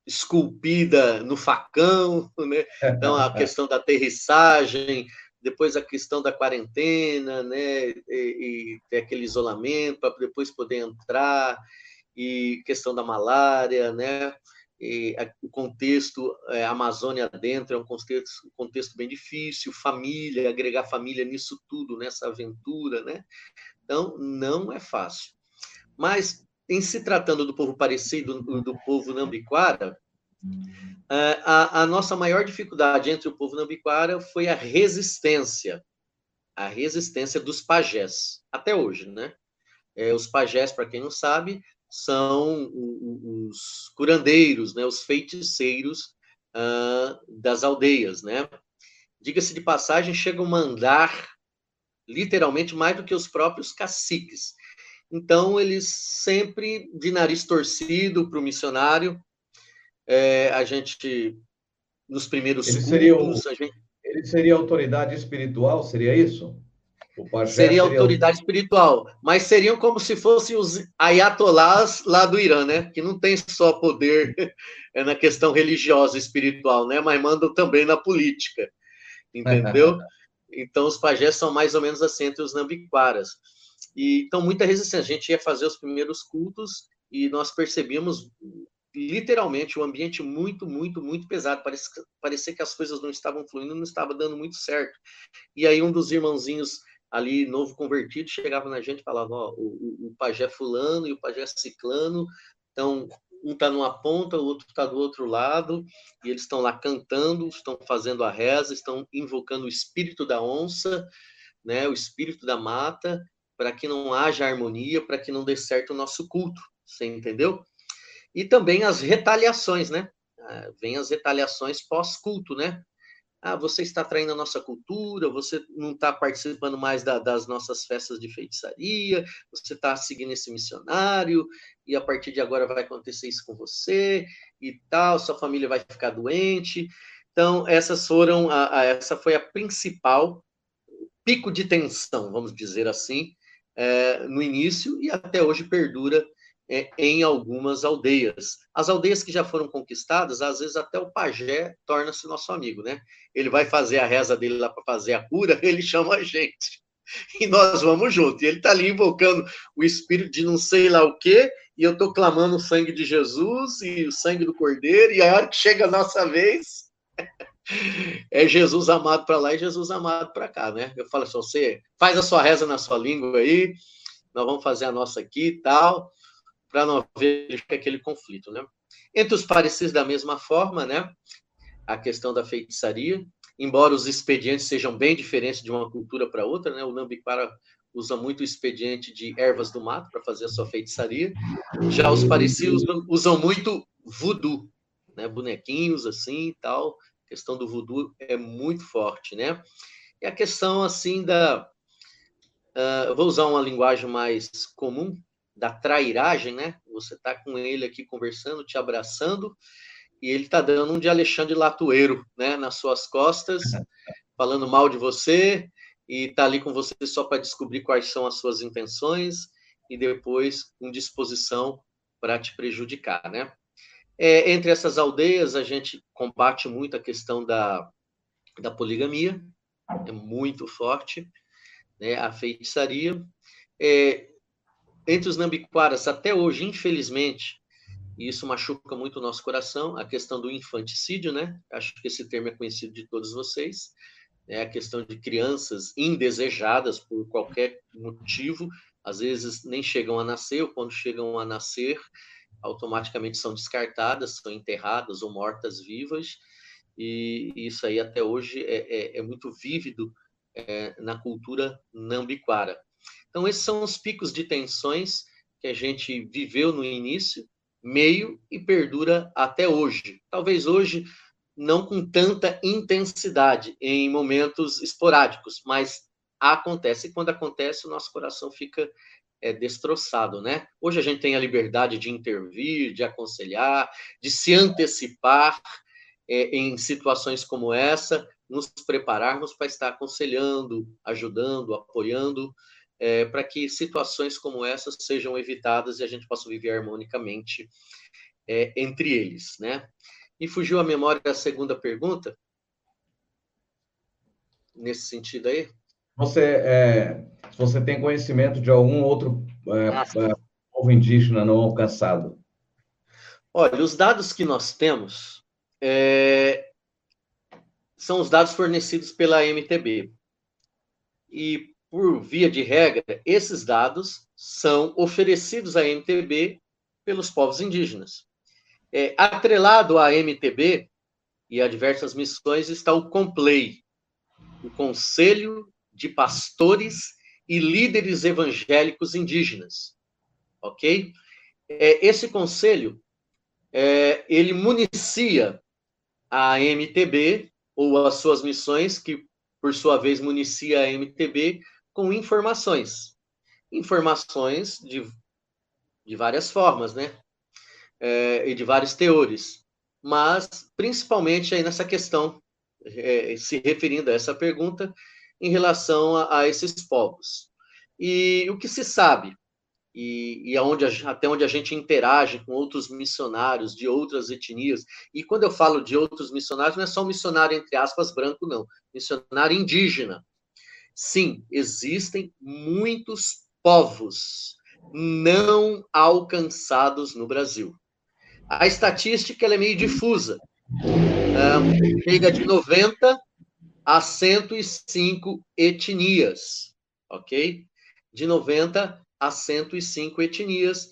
esculpida no facão, né? Então a [laughs] questão da aterrissagem, depois a questão da quarentena, né? E, e ter aquele isolamento para depois poder entrar e questão da malária, né? E o contexto é, Amazônia dentro é um contexto, um contexto bem difícil, família, agregar família nisso tudo, nessa aventura, né? Então, não é fácil. Mas, em se tratando do povo parecido, do povo Nambiquara, é, a, a nossa maior dificuldade entre o povo Nambiquara foi a resistência, a resistência dos pajés, até hoje, né? É, os pajés, para quem não sabe, são os curandeiros, né, os feiticeiros uh, das aldeias, né? Diga-se de passagem, chegam a mandar literalmente mais do que os próprios caciques. Então, eles sempre de nariz torcido para o missionário. É, a gente, nos primeiros ele seria, o, gente... ele seria autoridade espiritual, seria isso? seria, seria autoridade espiritual, mas seriam como se fossem os ayatolás lá do Irã, né? Que não tem só poder [laughs] na questão religiosa e espiritual, né? Mas mandam também na política, entendeu? [laughs] então os pajés são mais ou menos assim entre os nambiquaras. E então muita resistência. A gente ia fazer os primeiros cultos e nós percebíamos literalmente um ambiente muito, muito, muito pesado. Parecia, que as coisas não estavam fluindo, não estava dando muito certo. E aí um dos irmãozinhos ali, novo convertido, chegava na gente e falava, ó, o, o, pajé fulano e o pajé ciclano, então um está numa ponta, o outro está do outro lado, e eles estão lá cantando, estão fazendo a reza, estão invocando o espírito da onça, né, o espírito da mata, para que não haja harmonia, para que não dê certo o nosso culto, você entendeu? E também as retaliações, né? Ah, vem as retaliações pós-culto, né? ah, você está traindo a nossa cultura, você não está participando mais da, das nossas festas de feitiçaria, você está seguindo esse missionário, e a partir de agora vai acontecer isso com você, e tal, sua família vai ficar doente. Então, essas foram, a, a, essa foi a principal pico de tensão, vamos dizer assim, é, no início, e até hoje perdura é, em algumas aldeias. As aldeias que já foram conquistadas, às vezes até o pajé torna-se nosso amigo, né? Ele vai fazer a reza dele lá para fazer a cura, [laughs] ele chama a gente. [laughs] E nós vamos junto. E ele está ali invocando o espírito de não sei lá o quê, e eu estou clamando o sangue de Jesus e o sangue do Cordeiro, e a hora que chega a nossa vez, [laughs] é Jesus amado para lá e Jesus amado para cá, né? Eu falo assim, você faz a sua reza na sua língua aí, nós vamos fazer a nossa aqui e tal para não haver aquele conflito, né? Entre os parecidos da mesma forma, né? A questão da feitiçaria, embora os expedientes sejam bem diferentes de uma cultura para outra, né? O Nambiquara usa muito o expediente de ervas do mato para fazer a sua feitiçaria. Já os parecidos usam muito voodoo, né? Bonequinhos assim e tal. A questão do voodoo é muito forte, né? E a questão assim da uh, vou usar uma linguagem mais comum, da trairagem, né? Você está com ele aqui conversando, te abraçando, e ele está dando um de Alexandre Latueiro, né? Nas suas costas, [laughs] falando mal de você, e está ali com você só para descobrir quais são as suas intenções, e depois com disposição para te prejudicar, né? É, entre essas aldeias, a gente combate muito a questão da, da poligamia, é muito forte, né? A feitiçaria. É, entre os nambiquaras, até hoje, infelizmente, e isso machuca muito o nosso coração, a questão do infanticídio, né? Acho que esse termo é conhecido de todos vocês. É a questão de crianças indesejadas por qualquer motivo, às vezes nem chegam a nascer, ou quando chegam a nascer, automaticamente são descartadas, são enterradas ou mortas vivas, e isso aí até hoje é, é, é muito vívido é, na cultura nambiquara. Então, esses são os picos de tensões que a gente viveu no início, meio e perdura até hoje. Talvez hoje não com tanta intensidade, em momentos esporádicos, mas acontece. E quando acontece, o nosso coração fica é, destroçado, né? Hoje a gente tem a liberdade de intervir, de aconselhar, de se antecipar é, em situações como essa, nos prepararmos para estar aconselhando, ajudando, apoiando, é, para que situações como essas sejam evitadas e a gente possa viver harmonicamente é, entre eles, né? E fugiu a memória da segunda pergunta? Nesse sentido aí? Você, é, você tem conhecimento de algum outro é, ah, é, povo indígena não alcançado? Olha, os dados que nós temos é, são os dados fornecidos pela MTB. E, por via de regra, esses dados são oferecidos à MTB pelos povos indígenas. É, atrelado à MTB e a diversas missões está o COMPLEI, o Conselho de Pastores e Líderes Evangélicos Indígenas. Ok? É, esse conselho é, ele municia a MTB ou as suas missões, que por sua vez municia a MTB com informações. Informações de, de várias formas, né? É, e de vários teores. Mas, principalmente aí nessa questão, é, se referindo a essa pergunta, em relação a, a esses povos. E o que se sabe e, e aonde, até onde a gente interage com outros missionários de outras etnias. E quando eu falo de outros missionários, não é só um missionário, entre aspas, branco, não. Missionário indígena. Sim, existem muitos povos não alcançados no Brasil. A estatística é meio difusa. Um, chega de 90 a 105 etnias, ok? De 90 a 105 etnias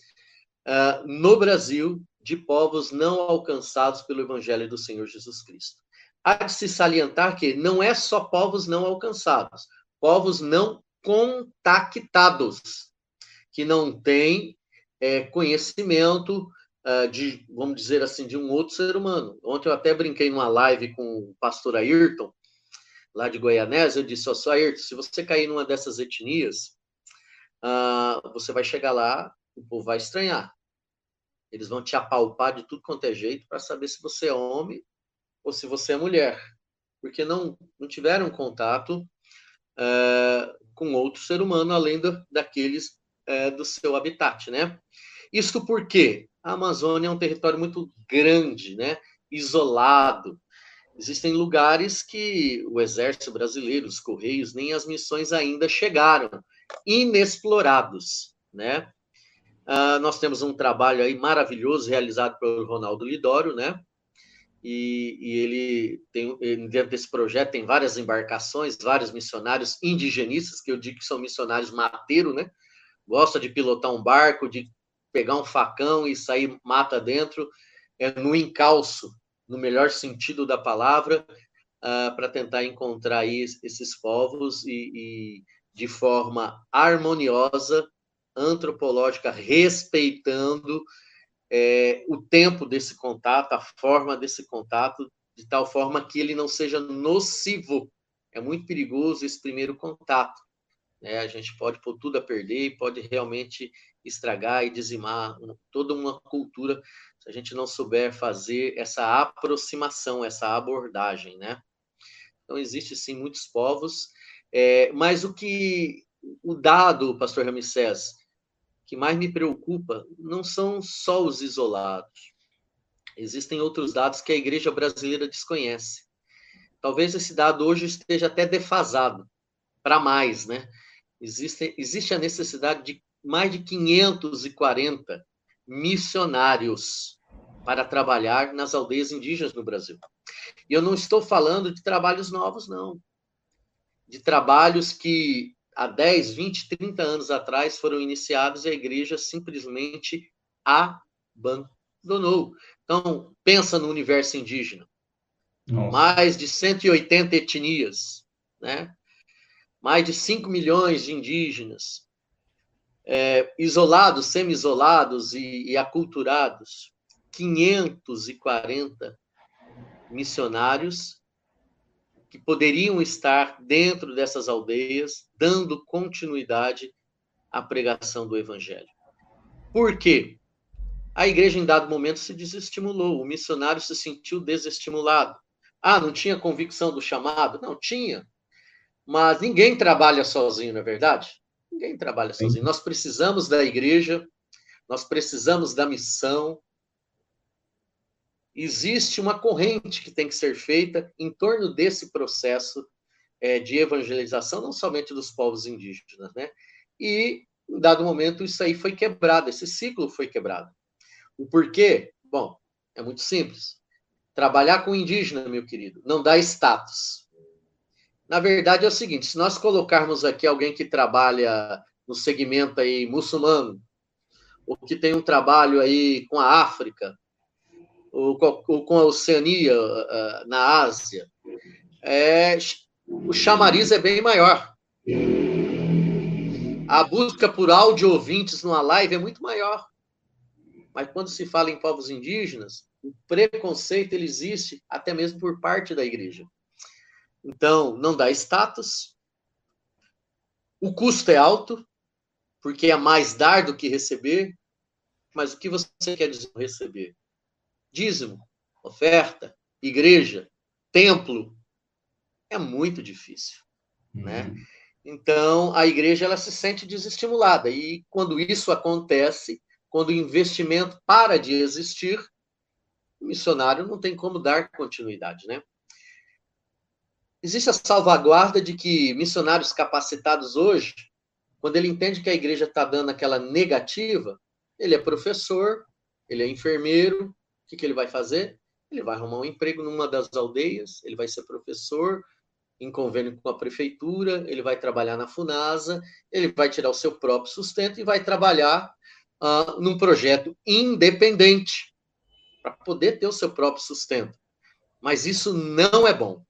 uh, no Brasil de povos não alcançados pelo Evangelho do Senhor Jesus Cristo. Há de se salientar que não é só povos não alcançados, povos não contactados, que não têm é, conhecimento uh, de, vamos dizer assim, de um outro ser humano. Ontem eu até brinquei numa live com o pastor Ayrton, lá de Goianésia, eu disse, ó, oh, Ayrton, se você cair numa dessas etnias, uh, você vai chegar lá, o povo vai estranhar. Eles vão te apalpar de tudo quanto é jeito para saber se você é homem ou se você é mulher, porque não, não tiveram contato uh, com outro ser humano além do, daqueles uh, do seu habitat, né? Isso porque a Amazônia é um território muito grande, né? Isolado. Existem lugares que o exército brasileiro, os correios, nem as missões ainda chegaram inexplorados, né? Uh, nós temos um trabalho aí maravilhoso realizado pelo Ronaldo Lidório, né? E, e ele tem dentro desse projeto tem várias embarcações, vários missionários indigenistas que eu digo que são missionários mateiro, né? Gosta de pilotar um barco, de pegar um facão e sair mata dentro, é no encalço, no melhor sentido da palavra, uh, para tentar encontrar esses povos e, e de forma harmoniosa, antropológica, respeitando é, o tempo desse contato, a forma desse contato, de tal forma que ele não seja nocivo. É muito perigoso esse primeiro contato. Né? A gente pode pôr tudo a perder e pode realmente estragar e dizimar toda uma cultura se a gente não souber fazer essa aproximação, essa abordagem, né? Então, existe sim muitos povos é, mas o que o dado, pastor Ramsés, que mais me preocupa não são só os isolados. Existem outros dados que a igreja brasileira desconhece. Talvez esse dado hoje esteja até defasado para mais, né? Existe, existe a necessidade de mais de 540 missionários para trabalhar nas aldeias indígenas no Brasil. E eu não estou falando de trabalhos novos, não de trabalhos que há 10, 20, 30 anos atrás foram iniciados e a igreja simplesmente abandonou. Então, pensa no universo indígena. Nossa. Mais de 180 etnias, né? mais de 5 milhões de indígenas, é, isolados, semi-isolados e, e aculturados, 540 missionários que poderiam estar dentro dessas aldeias, dando continuidade à pregação do evangelho. Por quê? A igreja, em dado momento, se desestimulou, o missionário se sentiu desestimulado. Ah, não tinha convicção do chamado? Não, tinha. Mas ninguém trabalha sozinho, não é verdade? Ninguém trabalha sozinho. Sim. Nós precisamos da igreja, nós precisamos da missão. Existe uma corrente que tem que ser feita em torno desse processo é, de evangelização, não somente dos povos indígenas, né? E, em dado momento, isso aí foi quebrado, esse ciclo foi quebrado. O porquê? Bom, é muito simples. Trabalhar com indígena, meu querido, não dá status. Na verdade é o seguinte, se nós colocarmos aqui alguém que trabalha no segmento aí muçulmano, ou que tem um trabalho aí com a África, ou com a Oceania, ah, na Ásia, é, o chamariz é bem maior. A busca por áudio ouvintes numa live é muito maior. Mas quando se fala em povos indígenas, o preconceito ele existe até mesmo por parte da igreja. Então, não dá status. O custo é alto, porque é mais dar do que receber. Mas o que você quer dizer receber? Dízimo, oferta, igreja, templo. É muito difícil, uhum. né? Então, a igreja ela se sente desestimulada. E quando isso acontece, quando o investimento para de existir, o missionário não tem como dar continuidade, né? Existe a salvaguarda de que missionários capacitados hoje, quando ele entende que a igreja está dando aquela negativa, ele é professor, ele é enfermeiro, o que, que ele vai fazer? Ele vai arrumar um emprego numa das aldeias, ele vai ser professor, em convênio com a prefeitura, ele vai trabalhar na FUNASA, ele vai tirar o seu próprio sustento e vai trabalhar uh, num projeto independente para poder ter o seu próprio sustento. Mas isso não é bom.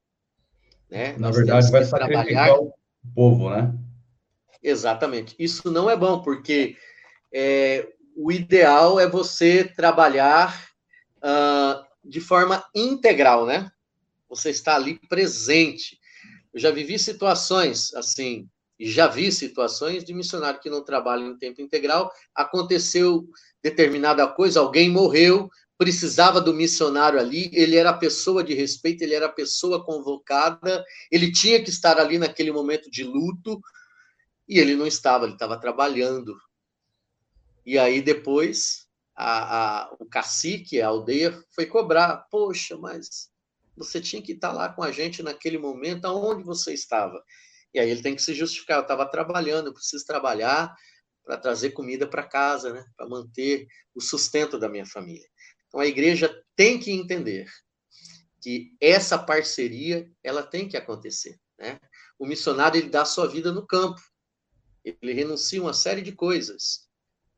Né? Na Nós verdade, vai trabalhar o povo, né? Exatamente. Isso não é bom, porque é, o ideal é você trabalhar uh, de forma integral, né? Você está ali presente. Eu já vivi situações assim, e já vi situações de missionário que não trabalha em tempo integral. Aconteceu determinada coisa, alguém morreu, precisava do missionário ali, ele era a pessoa de respeito, ele era a pessoa convocada, ele tinha que estar ali naquele momento de luto, e ele não estava, ele estava trabalhando. E aí depois a, a, o cacique, a aldeia, foi cobrar. Poxa, mas você tinha que estar lá com a gente naquele momento, aonde você estava? E aí ele tem que se justificar. Eu estava trabalhando, eu preciso trabalhar para trazer comida para casa, né? para manter o sustento da minha família. Então a igreja tem que entender que essa parceria ela tem que acontecer. Né? O missionário ele dá sua vida no campo, ele renuncia uma série de coisas,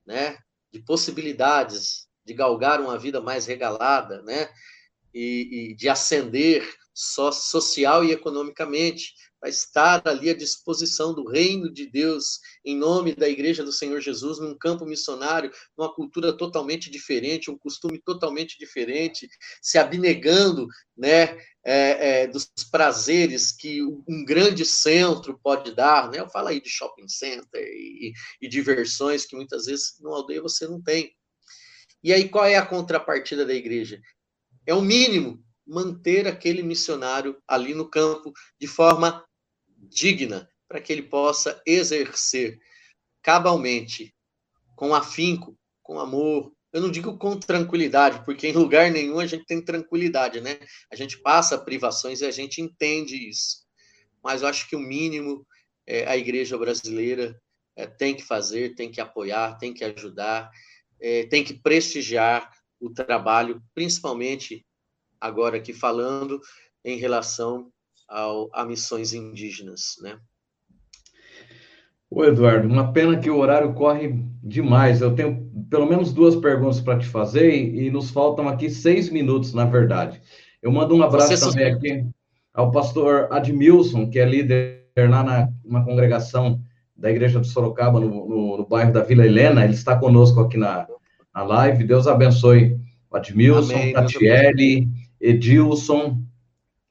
né? de possibilidades de galgar uma vida mais regalada, né? e, e de ascender so, social e economicamente, para estar ali à disposição do reino de Deus, em nome da Igreja do Senhor Jesus, num campo missionário, numa cultura totalmente diferente, um costume totalmente diferente, se abnegando né, é, é, dos prazeres que um grande centro pode dar. Né? Eu falo aí de shopping center e, e diversões que muitas vezes numa aldeia você não tem. E aí, qual é a contrapartida da igreja? É o mínimo manter aquele missionário ali no campo de forma digna, para que ele possa exercer cabalmente, com afinco, com amor. Eu não digo com tranquilidade, porque em lugar nenhum a gente tem tranquilidade, né? A gente passa privações e a gente entende isso. Mas eu acho que o mínimo é, a igreja brasileira é, tem que fazer, tem que apoiar, tem que ajudar, é, tem que prestigiar o trabalho, principalmente agora aqui falando em relação ao, a missões indígenas, né? Ô Eduardo, uma pena que o horário corre demais. Eu tenho pelo menos duas perguntas para te fazer e nos faltam aqui seis minutos, na verdade. Eu mando um abraço Você também aqui ao pastor Admilson, que é líder lá na uma congregação da Igreja de Sorocaba, no, no, no, bairro da Vila Helena. Ele está conosco aqui na, na live. Deus abençoe o Admilson, Amém. Tatiele, Edilson,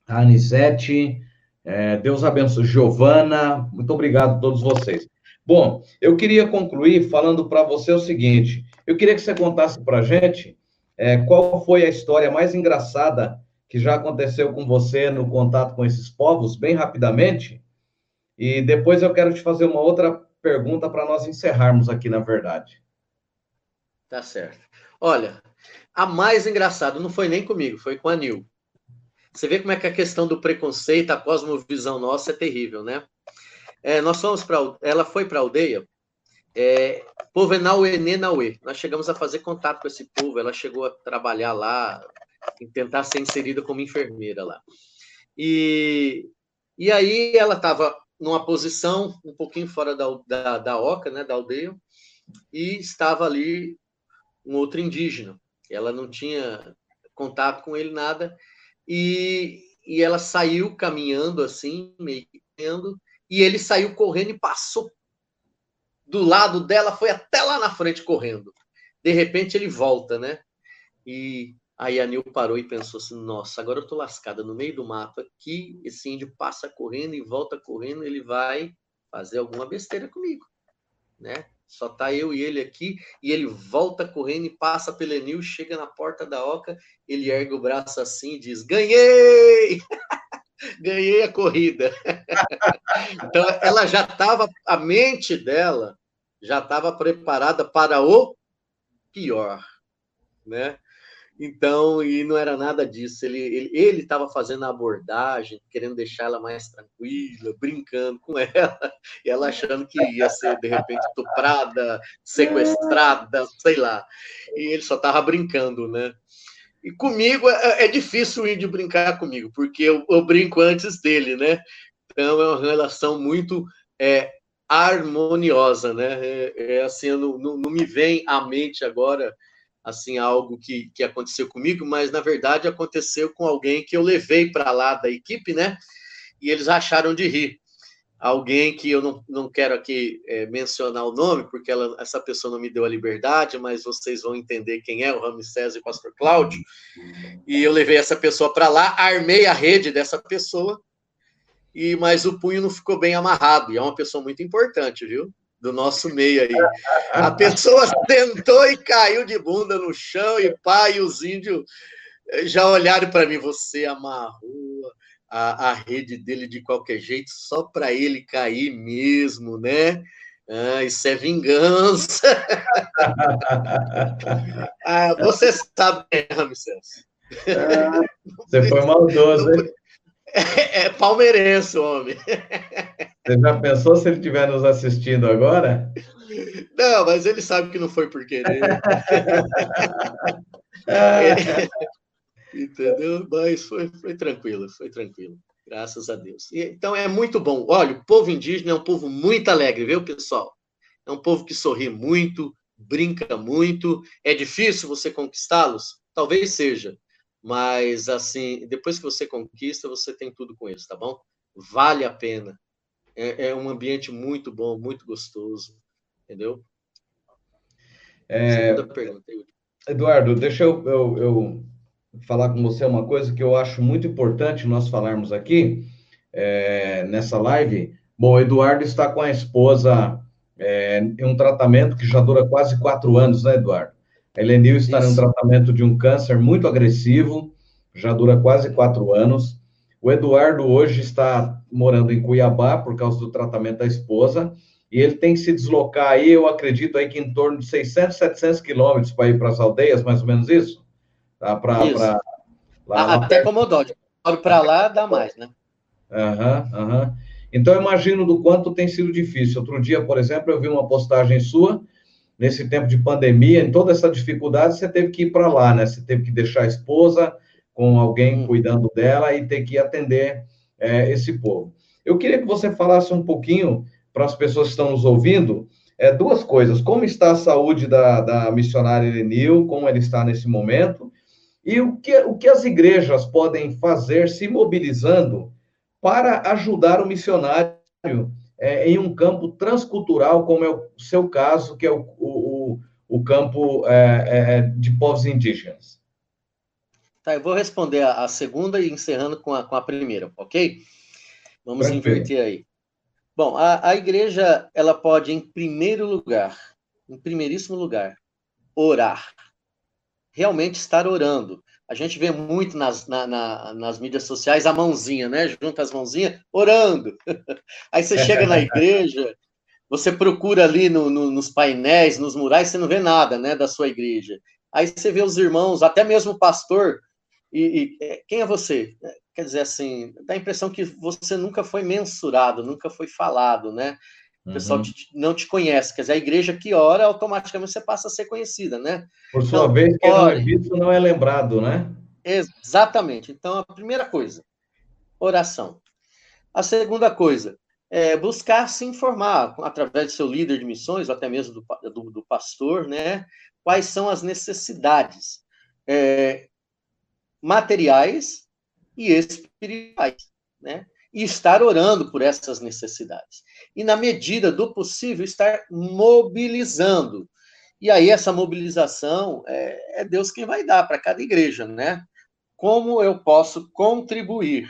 Anisete, é, Deus abençoe, Giovana, muito obrigado a todos vocês. Bom, eu queria concluir falando para você o seguinte: eu queria que você contasse para a gente é, qual foi a história mais engraçada que já aconteceu com você no contato com esses povos, bem rapidamente. E depois eu quero te fazer uma outra pergunta para nós encerrarmos aqui, na verdade. Tá certo. Olha, a mais engraçada não foi nem comigo, foi com a Nil. Você vê como é que a questão do preconceito, a cosmovisão nossa é terrível, né? É, nós fomos para. Ela foi para a aldeia, é, Povenauê Nenauê. Nós chegamos a fazer contato com esse povo, ela chegou a trabalhar lá, tentar ser inserida como enfermeira lá. E, e aí ela estava numa posição um pouquinho fora da, da, da oca, né, da aldeia, e estava ali um outro indígena. Ela não tinha contato com ele, nada, e, e ela saiu caminhando assim, meio que e ele saiu correndo e passou do lado dela, foi até lá na frente correndo. De repente ele volta, né? E aí a Nil parou e pensou assim: nossa, agora eu tô lascada no meio do mato aqui. Esse índio passa correndo e volta correndo, ele vai fazer alguma besteira comigo, né? Só tá eu e ele aqui, e ele volta correndo e passa pela Nil, chega na porta da oca, ele ergue o braço assim e diz: Ganhei! [laughs] Ganhei a corrida. [laughs] então, ela já estava, a mente dela já estava preparada para o pior, né? Então, e não era nada disso. Ele estava fazendo a abordagem, querendo deixar ela mais tranquila, brincando com [laughs] ela, e ela achando que ia ser, de repente, estuprada, sequestrada, sei lá. E ele só estava brincando, né? E comigo é, é, difícil o índio brincar comigo, porque eu, eu, brinco antes dele, né? Então é uma relação muito é, harmoniosa, né? É, é assim, não, não, não, me vem à mente agora assim algo que, que aconteceu comigo, mas na verdade aconteceu com alguém que eu levei para lá da equipe, né? E eles acharam de rir alguém que eu não, não quero aqui é, mencionar o nome, porque ela, essa pessoa não me deu a liberdade, mas vocês vão entender quem é, o Ramsés e o pastor Cláudio. E eu levei essa pessoa para lá, armei a rede dessa pessoa, e mas o punho não ficou bem amarrado, e é uma pessoa muito importante, viu? Do nosso meio aí. A pessoa tentou e caiu de bunda no chão, e pai, e os índios já olharam para mim, você amarrou a, a rede dele de qualquer jeito, só para ele cair mesmo, né? Ah, isso é vingança. [laughs] ah, você sabe, Ramsés. Ah, você foi maldoso, hein? [laughs] É, é palmeirense, homem. [laughs] Você já pensou se ele estiver nos assistindo agora? Não, mas ele sabe que não foi por querer. [laughs] Entendeu? Mas foi, foi tranquilo, foi tranquilo. Graças a Deus. E, então é muito bom. Olha, o povo indígena é um povo muito alegre, viu, pessoal? É um povo que sorri muito, brinca muito. É difícil você conquistá-los? Talvez seja. Mas, assim, depois que você conquista, você tem tudo com eles, tá bom? Vale a pena. É, é um ambiente muito bom, muito gostoso. Entendeu? É... Segunda pergunta. Eduardo, deixa eu, eu, eu falar com você uma coisa que eu acho muito importante nós falarmos aqui é, nessa live. Bom, o Eduardo está com a esposa é, em um tratamento que já dura quase quatro anos, né, Eduardo? A Helenil está Isso. em um tratamento de um câncer muito agressivo, já dura quase quatro anos. O Eduardo hoje está morando em Cuiabá por causa do tratamento da esposa, e ele tem que se deslocar aí, eu acredito aí que em torno de 600, 700 quilômetros para ir para as aldeias, mais ou menos isso? Tá? Pra, pra, lá, Até Comodoro. Para lá dá mais, né? Aham, uhum, aham. Uhum. Então, imagino do quanto tem sido difícil. Outro dia, por exemplo, eu vi uma postagem sua, nesse tempo de pandemia, em toda essa dificuldade, você teve que ir para lá, né? Você teve que deixar a esposa com alguém cuidando dela e ter que atender é, esse povo. Eu queria que você falasse um pouquinho para as pessoas que estão nos ouvindo, é, duas coisas. Como está a saúde da, da missionária Elenil, como ela está nesse momento, e o que, o que as igrejas podem fazer se mobilizando para ajudar o missionário é, em um campo transcultural, como é o seu caso, que é o, o, o campo é, é, de povos indígenas? Tá, eu vou responder a, a, segunda e encerrando com a, com a primeira, ok? Vamos Tranquilo. inverter aí. Bom, a, a igreja, ela pode, em primeiro lugar, em primeiríssimo lugar, orar realmente estar orando. a gente vê muito nas, na, na, nas mídias sociais a mãozinha, né? Junta as mãozinhas, orando. [laughs] Aí você chega na igreja, você procura ali no, no, nos painéis, nos murais, você não vê nada, né, da sua igreja. Aí você vê os irmãos, até mesmo o pastor, e, e é, quem é você? Quer dizer, assim, dá a impressão que você nunca foi mensurado, nunca foi falado, né? O pessoal uhum. te, não te conhece. Quer dizer, a igreja que ora, automaticamente você passa a ser conhecida, né? Por sua então, vez, quem não é visto não é lembrado, né? Exatamente. Então, a primeira coisa, oração. A segunda coisa, é buscar se informar através do seu líder de missões, ou até mesmo do, do, do pastor, né? Quais são as necessidades é, materiais e espirituais, né? e estar orando por essas necessidades. E, na medida do possível, estar mobilizando. E aí, essa mobilização é, é Deus quem vai dar para cada igreja, né? Como eu posso contribuir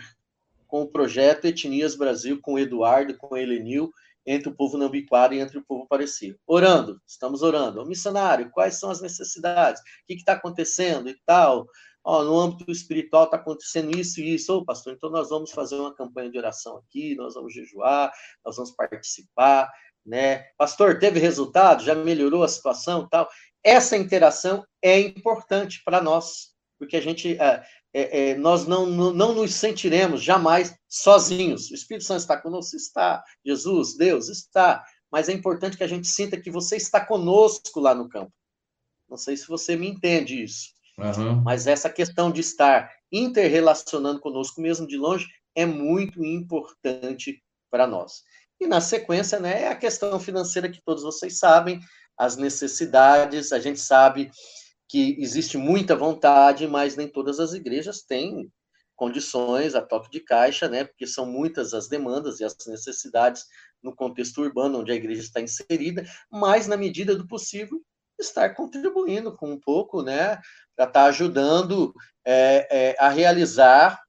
com o projeto Etnias Brasil, com o Eduardo, com o Helenil, entre o povo nambiquara e entre o povo parecido. Orando, estamos orando. O missionário, quais são as necessidades? O que está acontecendo e tal? No âmbito espiritual está acontecendo isso e isso. Ô, pastor, então nós vamos fazer uma campanha de oração aqui, nós vamos jejuar, nós vamos participar, né? Pastor, teve resultado? Já melhorou a situação tal? Essa interação é importante para nós, porque a gente, é, é, é, nós não, não, não nos sentiremos jamais sozinhos. O Espírito Santo está conosco? Está. Jesus, Deus, está. Mas é importante que a gente sinta que você está conosco lá no campo. Não sei se você me entende isso. Uhum. Mas essa questão de estar interrelacionando conosco, mesmo de longe, é muito importante para nós. E na sequência, né, é a questão financeira que todos vocês sabem, as necessidades, a gente sabe que existe muita vontade, mas nem todas as igrejas têm condições a toque de caixa, né, porque são muitas as demandas e as necessidades no contexto urbano onde a igreja está inserida, mas na medida do possível estar contribuindo com um pouco, né, para estar tá ajudando é, é, a realizar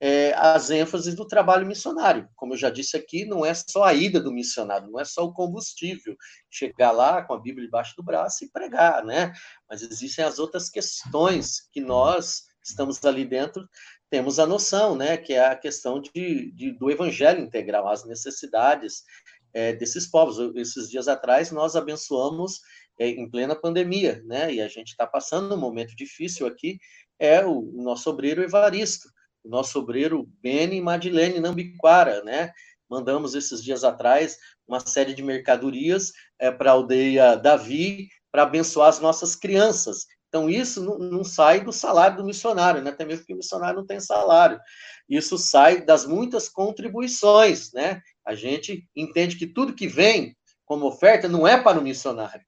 é, as ênfases do trabalho missionário. Como eu já disse aqui, não é só a ida do missionário, não é só o combustível, chegar lá com a Bíblia debaixo do braço e pregar, né? Mas existem as outras questões que nós estamos ali dentro temos a noção, né, que é a questão de, de do evangelho integral, as necessidades é, desses povos. Esses dias atrás nós abençoamos em plena pandemia, né? E a gente está passando um momento difícil aqui. É o, o nosso obreiro Evaristo, o nosso obreiro Beni Madilene Nambiquara, né? Mandamos esses dias atrás uma série de mercadorias é, para a aldeia Davi para abençoar as nossas crianças. Então, isso não, não, sai do salário do missionário, né? até mesmo porque o missionário não tem salário. Isso sai das muitas contribuições. Né? A gente entende que tudo que vem como oferta não é para o missionário,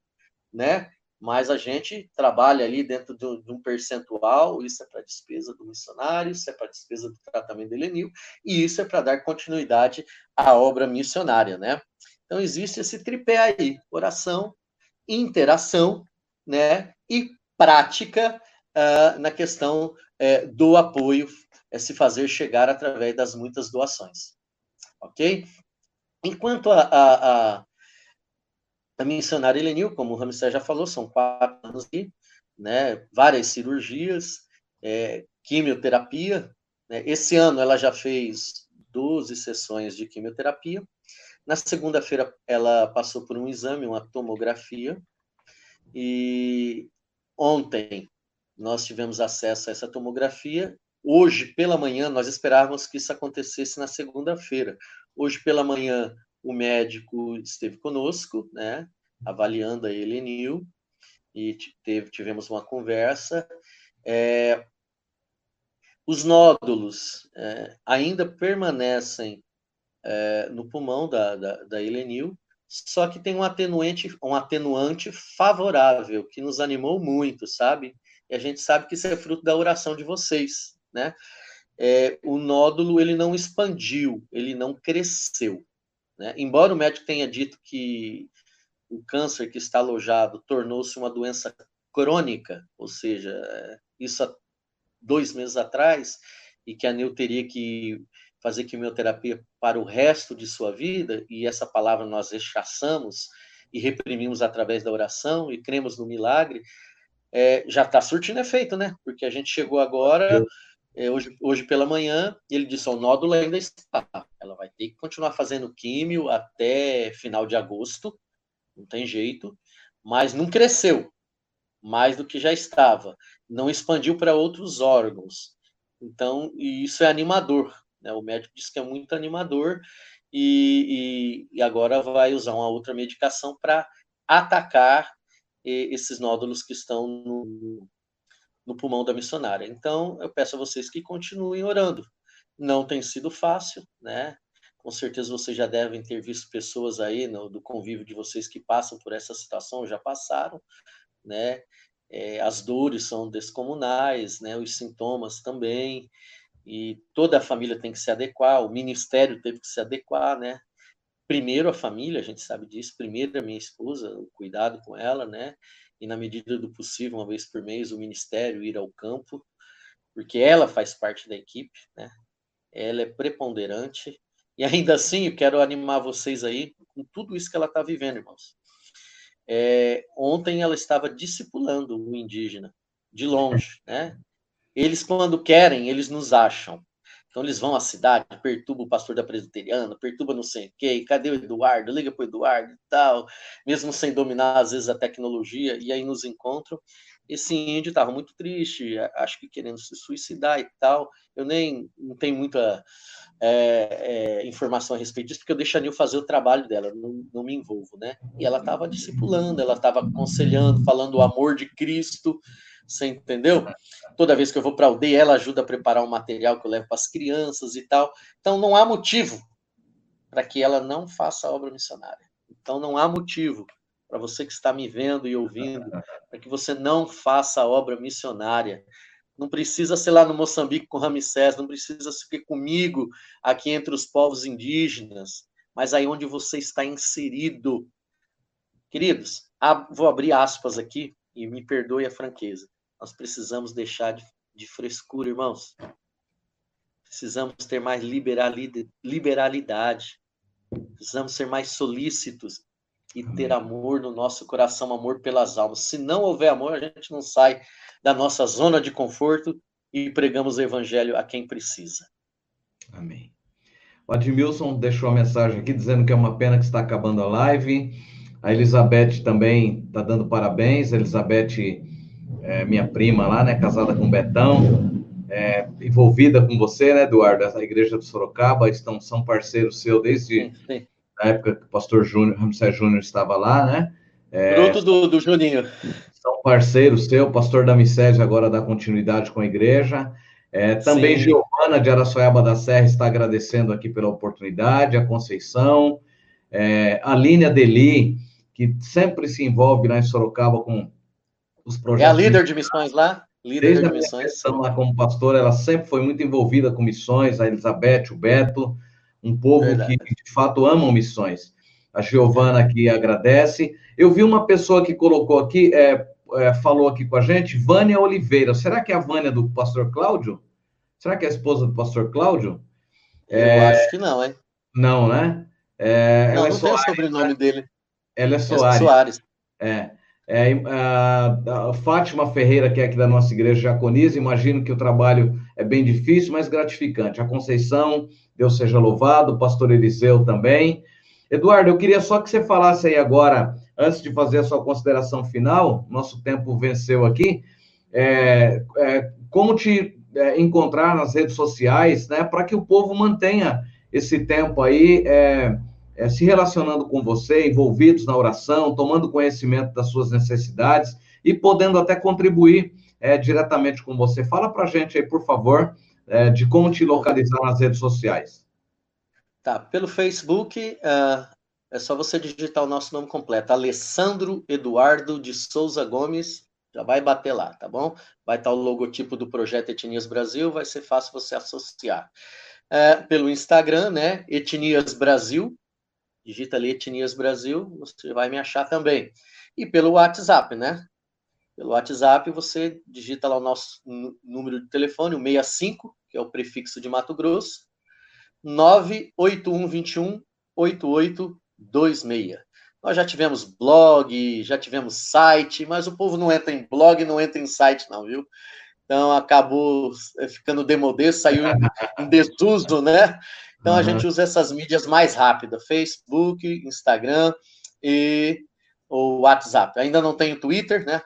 né? Mas a gente trabalha ali dentro de um percentual, isso é para despesa do missionário, isso é para despesa do tratamento do Elenil, e isso é para dar continuidade à obra missionária, né? Então existe esse tripé aí, oração, interação, né? E prática uh, na questão uh, do apoio, é se fazer chegar através das muitas doações, ok? Enquanto a, a a missionária Elenil, como o Ramsey já falou, são quatro anos de né, várias cirurgias, é, quimioterapia. Né? Esse ano ela já fez 12 sessões de quimioterapia. Na segunda-feira ela passou por um exame, uma tomografia, e ontem nós tivemos acesso a essa tomografia. Hoje, pela manhã, nós esperávamos que isso acontecesse na segunda-feira. Hoje, pela manhã, o médico esteve conosco, né, avaliando a Helenil, e teve, tivemos uma conversa. É, os nódulos é, ainda permanecem é, no pulmão da, da, da só que tem um atenuante, um atenuante favorável, que nos animou muito, sabe? E a gente sabe que isso é fruto da oração de vocês, né? É, o nódulo, ele não expandiu, ele não cresceu. Né? Embora o médico tenha dito que o câncer que está alojado tornou-se uma doença crônica, ou seja, isso há dois meses atrás, e que a Neu teria que fazer quimioterapia para o resto de sua vida, e essa palavra nós rechaçamos e reprimimos através da oração e cremos no milagre, é, já está surtindo efeito, né? Porque a gente chegou agora, é, hoje, hoje pela manhã, ele disse: o nódulo ainda está. Ela vai ter que continuar fazendo químio até final de agosto, não tem jeito, mas não cresceu mais do que já estava, não expandiu para outros órgãos. Então, isso é animador. Né? O médico disse que é muito animador e, e, e agora vai usar uma outra medicação para atacar esses nódulos que estão no, no pulmão da missionária. Então, eu peço a vocês que continuem orando. Não tem sido fácil, né? Com certeza vocês já devem ter visto pessoas aí no, do convívio de vocês que passam por essa situação, já passaram, né? É, as dores são descomunais, né? Os sintomas também, e toda a família tem que se adequar, o ministério teve que se adequar, né? primeiro a família, a gente sabe disso, primeiro a minha esposa, o cuidado com ela, né? E na medida do possível, uma vez por mês, o ministério ir ao campo, porque ela faz parte da equipe, né? Ela é preponderante. E ainda assim, eu quero animar vocês aí com tudo isso que ela está vivendo, irmãos. É, ontem ela estava discipulando o indígena, de longe, né? Eles, quando querem, eles nos acham. Então eles vão à cidade, perturba o pastor da presbiteriana, perturba não sei quê, cadê o Eduardo? Liga para o Eduardo e tal, mesmo sem dominar às vezes a tecnologia, e aí nos encontram. Esse índio estava muito triste, acho que querendo se suicidar e tal. Eu nem não tenho muita é, é, informação a respeito disso, porque eu deixo a Nil fazer o trabalho dela, não, não me envolvo, né? E ela estava discipulando, ela estava aconselhando, falando o amor de Cristo, você entendeu? Toda vez que eu vou para a aldeia, ela ajuda a preparar um material que eu levo para as crianças e tal. Então, não há motivo para que ela não faça a obra missionária. Então, não há motivo para você que está me vendo e ouvindo, para que você não faça a obra missionária. Não precisa ser lá no Moçambique com Ramsés, não precisa ser comigo aqui entre os povos indígenas, mas aí onde você está inserido. Queridos, vou abrir aspas aqui e me perdoe a franqueza. Nós precisamos deixar de, de frescura, irmãos. Precisamos ter mais liberalidade. Precisamos ser mais solícitos e ter amor no nosso coração, amor pelas almas. Se não houver amor, a gente não sai da nossa zona de conforto e pregamos o evangelho a quem precisa. Amém. O Admilson deixou a mensagem aqui dizendo que é uma pena que está acabando a live. A Elizabeth também está dando parabéns. A Elizabeth é, minha prima lá, né, casada com Betão, é, envolvida com você, né, Eduardo, essa igreja do Sorocaba, estão, são parceiros seu desde sim, a época que o pastor Júnior, Ramsés Júnior estava lá, né? É, Fruto do, do Juninho. São parceiros seu, o pastor Damicés agora dá continuidade com a igreja. É, também Sim. Giovana de Araçoiaba da Serra está agradecendo aqui pela oportunidade, a Conceição, é, a Línia Deli, que sempre se envolve lá em Sorocaba com os projetos. É a líder de missões lá? Líder Desde de missões. A lá como pastor, ela sempre foi muito envolvida com missões, a Elizabeth, o Beto, um povo Verdade. que de fato amam missões. A Giovana aqui agradece. Eu vi uma pessoa que colocou aqui, é, é, falou aqui com a gente, Vânia Oliveira. Será que é a Vânia do pastor Cláudio? Será que é a esposa do pastor Cláudio? Eu é... acho que não, hein? Não, né? É, não, não é tem o sobrenome né? dele. Ela é Soares. É Soares. É. É, a, a, Fátima Ferreira, que é aqui da nossa igreja Jaconiza, imagino que o trabalho é bem difícil, mas gratificante. A Conceição, Deus seja louvado, o pastor Eliseu também. Eduardo, eu queria só que você falasse aí agora, antes de fazer a sua consideração final, nosso tempo venceu aqui, é, é, como te é, encontrar nas redes sociais, né, para que o povo mantenha esse tempo aí é, é, se relacionando com você, envolvidos na oração, tomando conhecimento das suas necessidades e podendo até contribuir é, diretamente com você. Fala para a gente aí, por favor, é, de como te localizar nas redes sociais. Tá, pelo Facebook, uh, é só você digitar o nosso nome completo, Alessandro Eduardo de Souza Gomes, já vai bater lá, tá bom? Vai estar o logotipo do Projeto Etnias Brasil, vai ser fácil você associar. Uh, pelo Instagram, né, Etnias Brasil, digita ali Etnias Brasil, você vai me achar também. E pelo WhatsApp, né? Pelo WhatsApp você digita lá o nosso número de telefone, o 65, que é o prefixo de Mato Grosso, 98121 8826. Nós já tivemos blog, já tivemos site, mas o povo não entra em blog, não entra em site, não, viu? Então acabou eh, ficando demodê, saiu em desuso, né? Então a gente usa essas mídias mais rápidas: Facebook, Instagram e o WhatsApp. Ainda não tenho Twitter, né?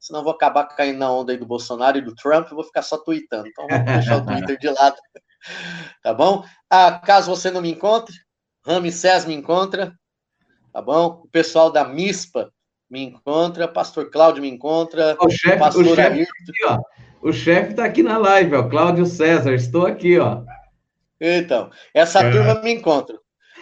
Senão vou acabar caindo na onda aí do Bolsonaro e do Trump, vou ficar só tweetando. Então vou deixar o [laughs] Twitter de lado. Tá bom? Ah, caso você não me encontre, Ramsés me encontra, tá bom? O pessoal da MISPA me encontra, Pastor Cláudio me encontra, o chefe, Pastor o chefe tá aqui, ó. O chefe está aqui na live, ó, Cláudio César, estou aqui, ó. Então, essa é. turma me encontra.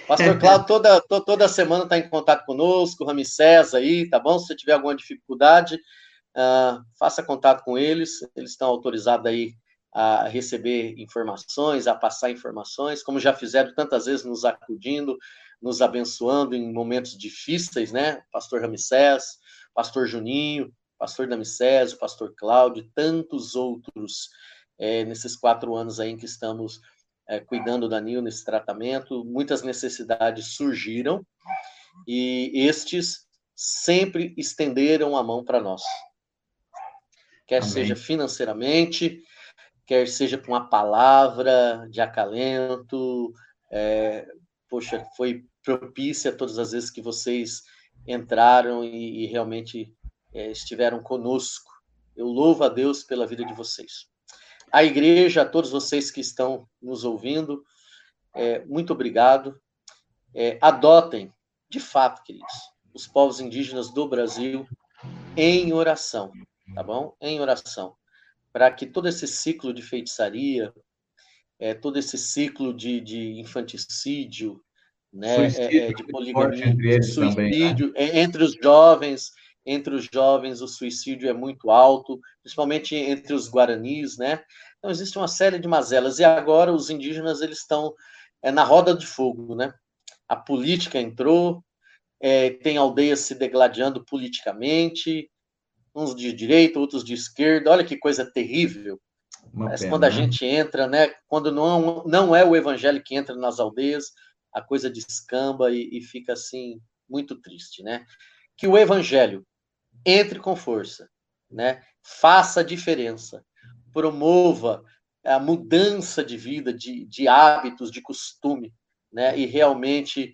Pastor [laughs] Cláudio toda, toda semana está em contato conosco, o Ramsés aí, tá bom? Se você tiver alguma dificuldade, uh, faça contato com eles, eles estão autorizados aí a receber informações, a passar informações, como já fizeram tantas vezes nos acudindo, nos abençoando em momentos difíceis, né? Pastor Ramsés, Pastor Juninho, Pastor Damicés, o Pastor Cláudio, tantos outros é, nesses quatro anos aí em que estamos é, cuidando da NIL nesse tratamento, muitas necessidades surgiram e estes sempre estenderam a mão para nós. Quer Amém. seja financeiramente, quer seja com uma palavra de acalento. É, poxa, foi propícia todas as vezes que vocês entraram e, e realmente é, estiveram conosco. Eu louvo a Deus pela vida de vocês. A igreja, a todos vocês que estão nos ouvindo, é, muito obrigado. É, adotem, de fato, queridos, os povos indígenas do Brasil em oração, tá bom? Em oração para que todo esse ciclo de feitiçaria, é, todo esse ciclo de, de infanticídio, né, é, é de poligamia, suicídio, também, né? entre os jovens, entre os jovens o suicídio é muito alto, principalmente entre os guaranis, né? Então existe uma série de mazelas e agora os indígenas eles estão é, na roda de fogo, né? A política entrou, é, tem aldeias se degladiando politicamente, uns de direita, outros de esquerda. Olha que coisa terrível. Mas quando a né? gente entra, né? Quando não, não é o evangelho que entra nas aldeias, a coisa descamba e, e fica assim muito triste, né? Que o evangelho entre com força, né? Faça a diferença, promova a mudança de vida, de, de hábitos, de costume, né? E realmente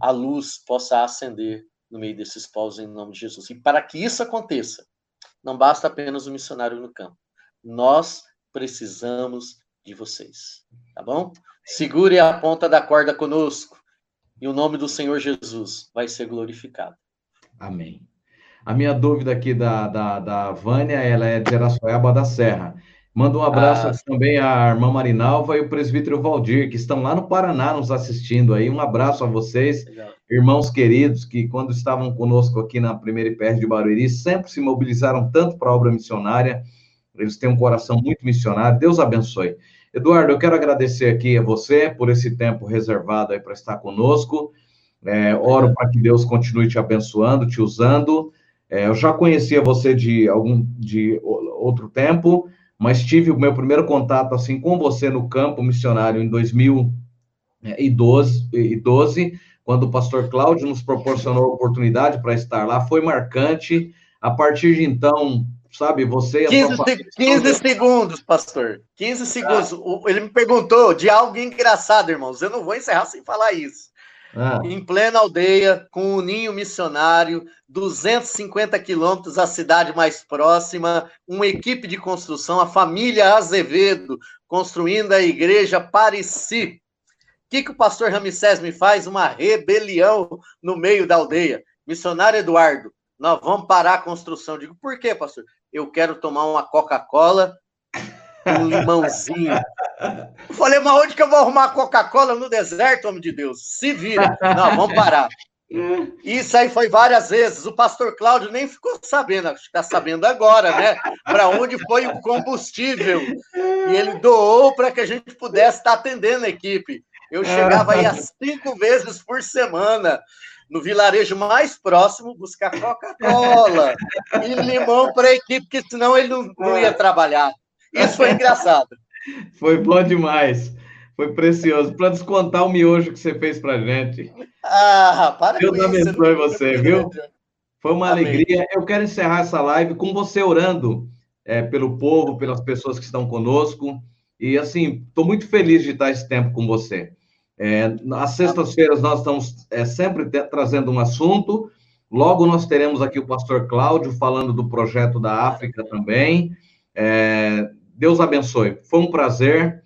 a luz possa acender no meio desses povos em nome de Jesus. E para que isso aconteça, não basta apenas o missionário no campo. Nós precisamos de vocês, tá bom? Segure a ponta da corda conosco e o nome do Senhor Jesus vai ser glorificado. Amém. A minha dúvida aqui da, da, da Vânia, ela é de Araçoiaba da Serra. Manda um abraço ah, também à irmã Marinalva e o presbítero Valdir, que estão lá no Paraná nos assistindo aí. Um abraço a vocês, legal. irmãos queridos, que quando estavam conosco aqui na primeira IPR de Barueri, sempre se mobilizaram tanto para a obra missionária. Eles têm um coração muito missionário. Deus abençoe. Eduardo, eu quero agradecer aqui a você por esse tempo reservado aí para estar conosco. É, oro para que Deus continue te abençoando, te usando. É, eu já conhecia você de algum de outro tempo mas tive o meu primeiro contato assim com você no campo missionário em 2012, quando o pastor Cláudio nos proporcionou a oportunidade para estar lá, foi marcante. A partir de então, sabe, você... 15, sua... 15 segundos, pastor, 15 segundos. Ah. Ele me perguntou de algo engraçado, irmãos, eu não vou encerrar sem falar isso. Ah. Em plena aldeia, com um ninho missionário, 250 quilômetros a cidade mais próxima, uma equipe de construção, a família Azevedo, construindo a igreja Pareci. O que, que o pastor Ramsés me faz? Uma rebelião no meio da aldeia. Missionário Eduardo, nós vamos parar a construção. Eu digo, por quê, pastor? Eu quero tomar uma Coca-Cola um [laughs] limãozinho. Falei, mas onde que eu vou arrumar Coca-Cola no deserto, homem de Deus? Se vira. Não, vamos parar. Isso aí foi várias vezes. O pastor Cláudio nem ficou sabendo, acho que está sabendo agora, né? Para onde foi o combustível. E ele doou para que a gente pudesse estar atendendo a equipe. Eu chegava aí as cinco vezes por semana no vilarejo mais próximo buscar Coca-Cola e limão para a equipe, porque senão ele não, não ia trabalhar. Isso foi engraçado. Foi bom demais. Foi precioso. Para descontar o miojo que você fez para gente. Ah, para Deus com abençoe você, viu? Foi uma Amém. alegria. Eu quero encerrar essa live com você orando é, pelo povo, pelas pessoas que estão conosco. E, assim, estou muito feliz de estar esse tempo com você. É, às sextas-feiras nós estamos é, sempre trazendo um assunto. Logo nós teremos aqui o pastor Cláudio falando do projeto da África também. É, Deus abençoe. Foi um prazer.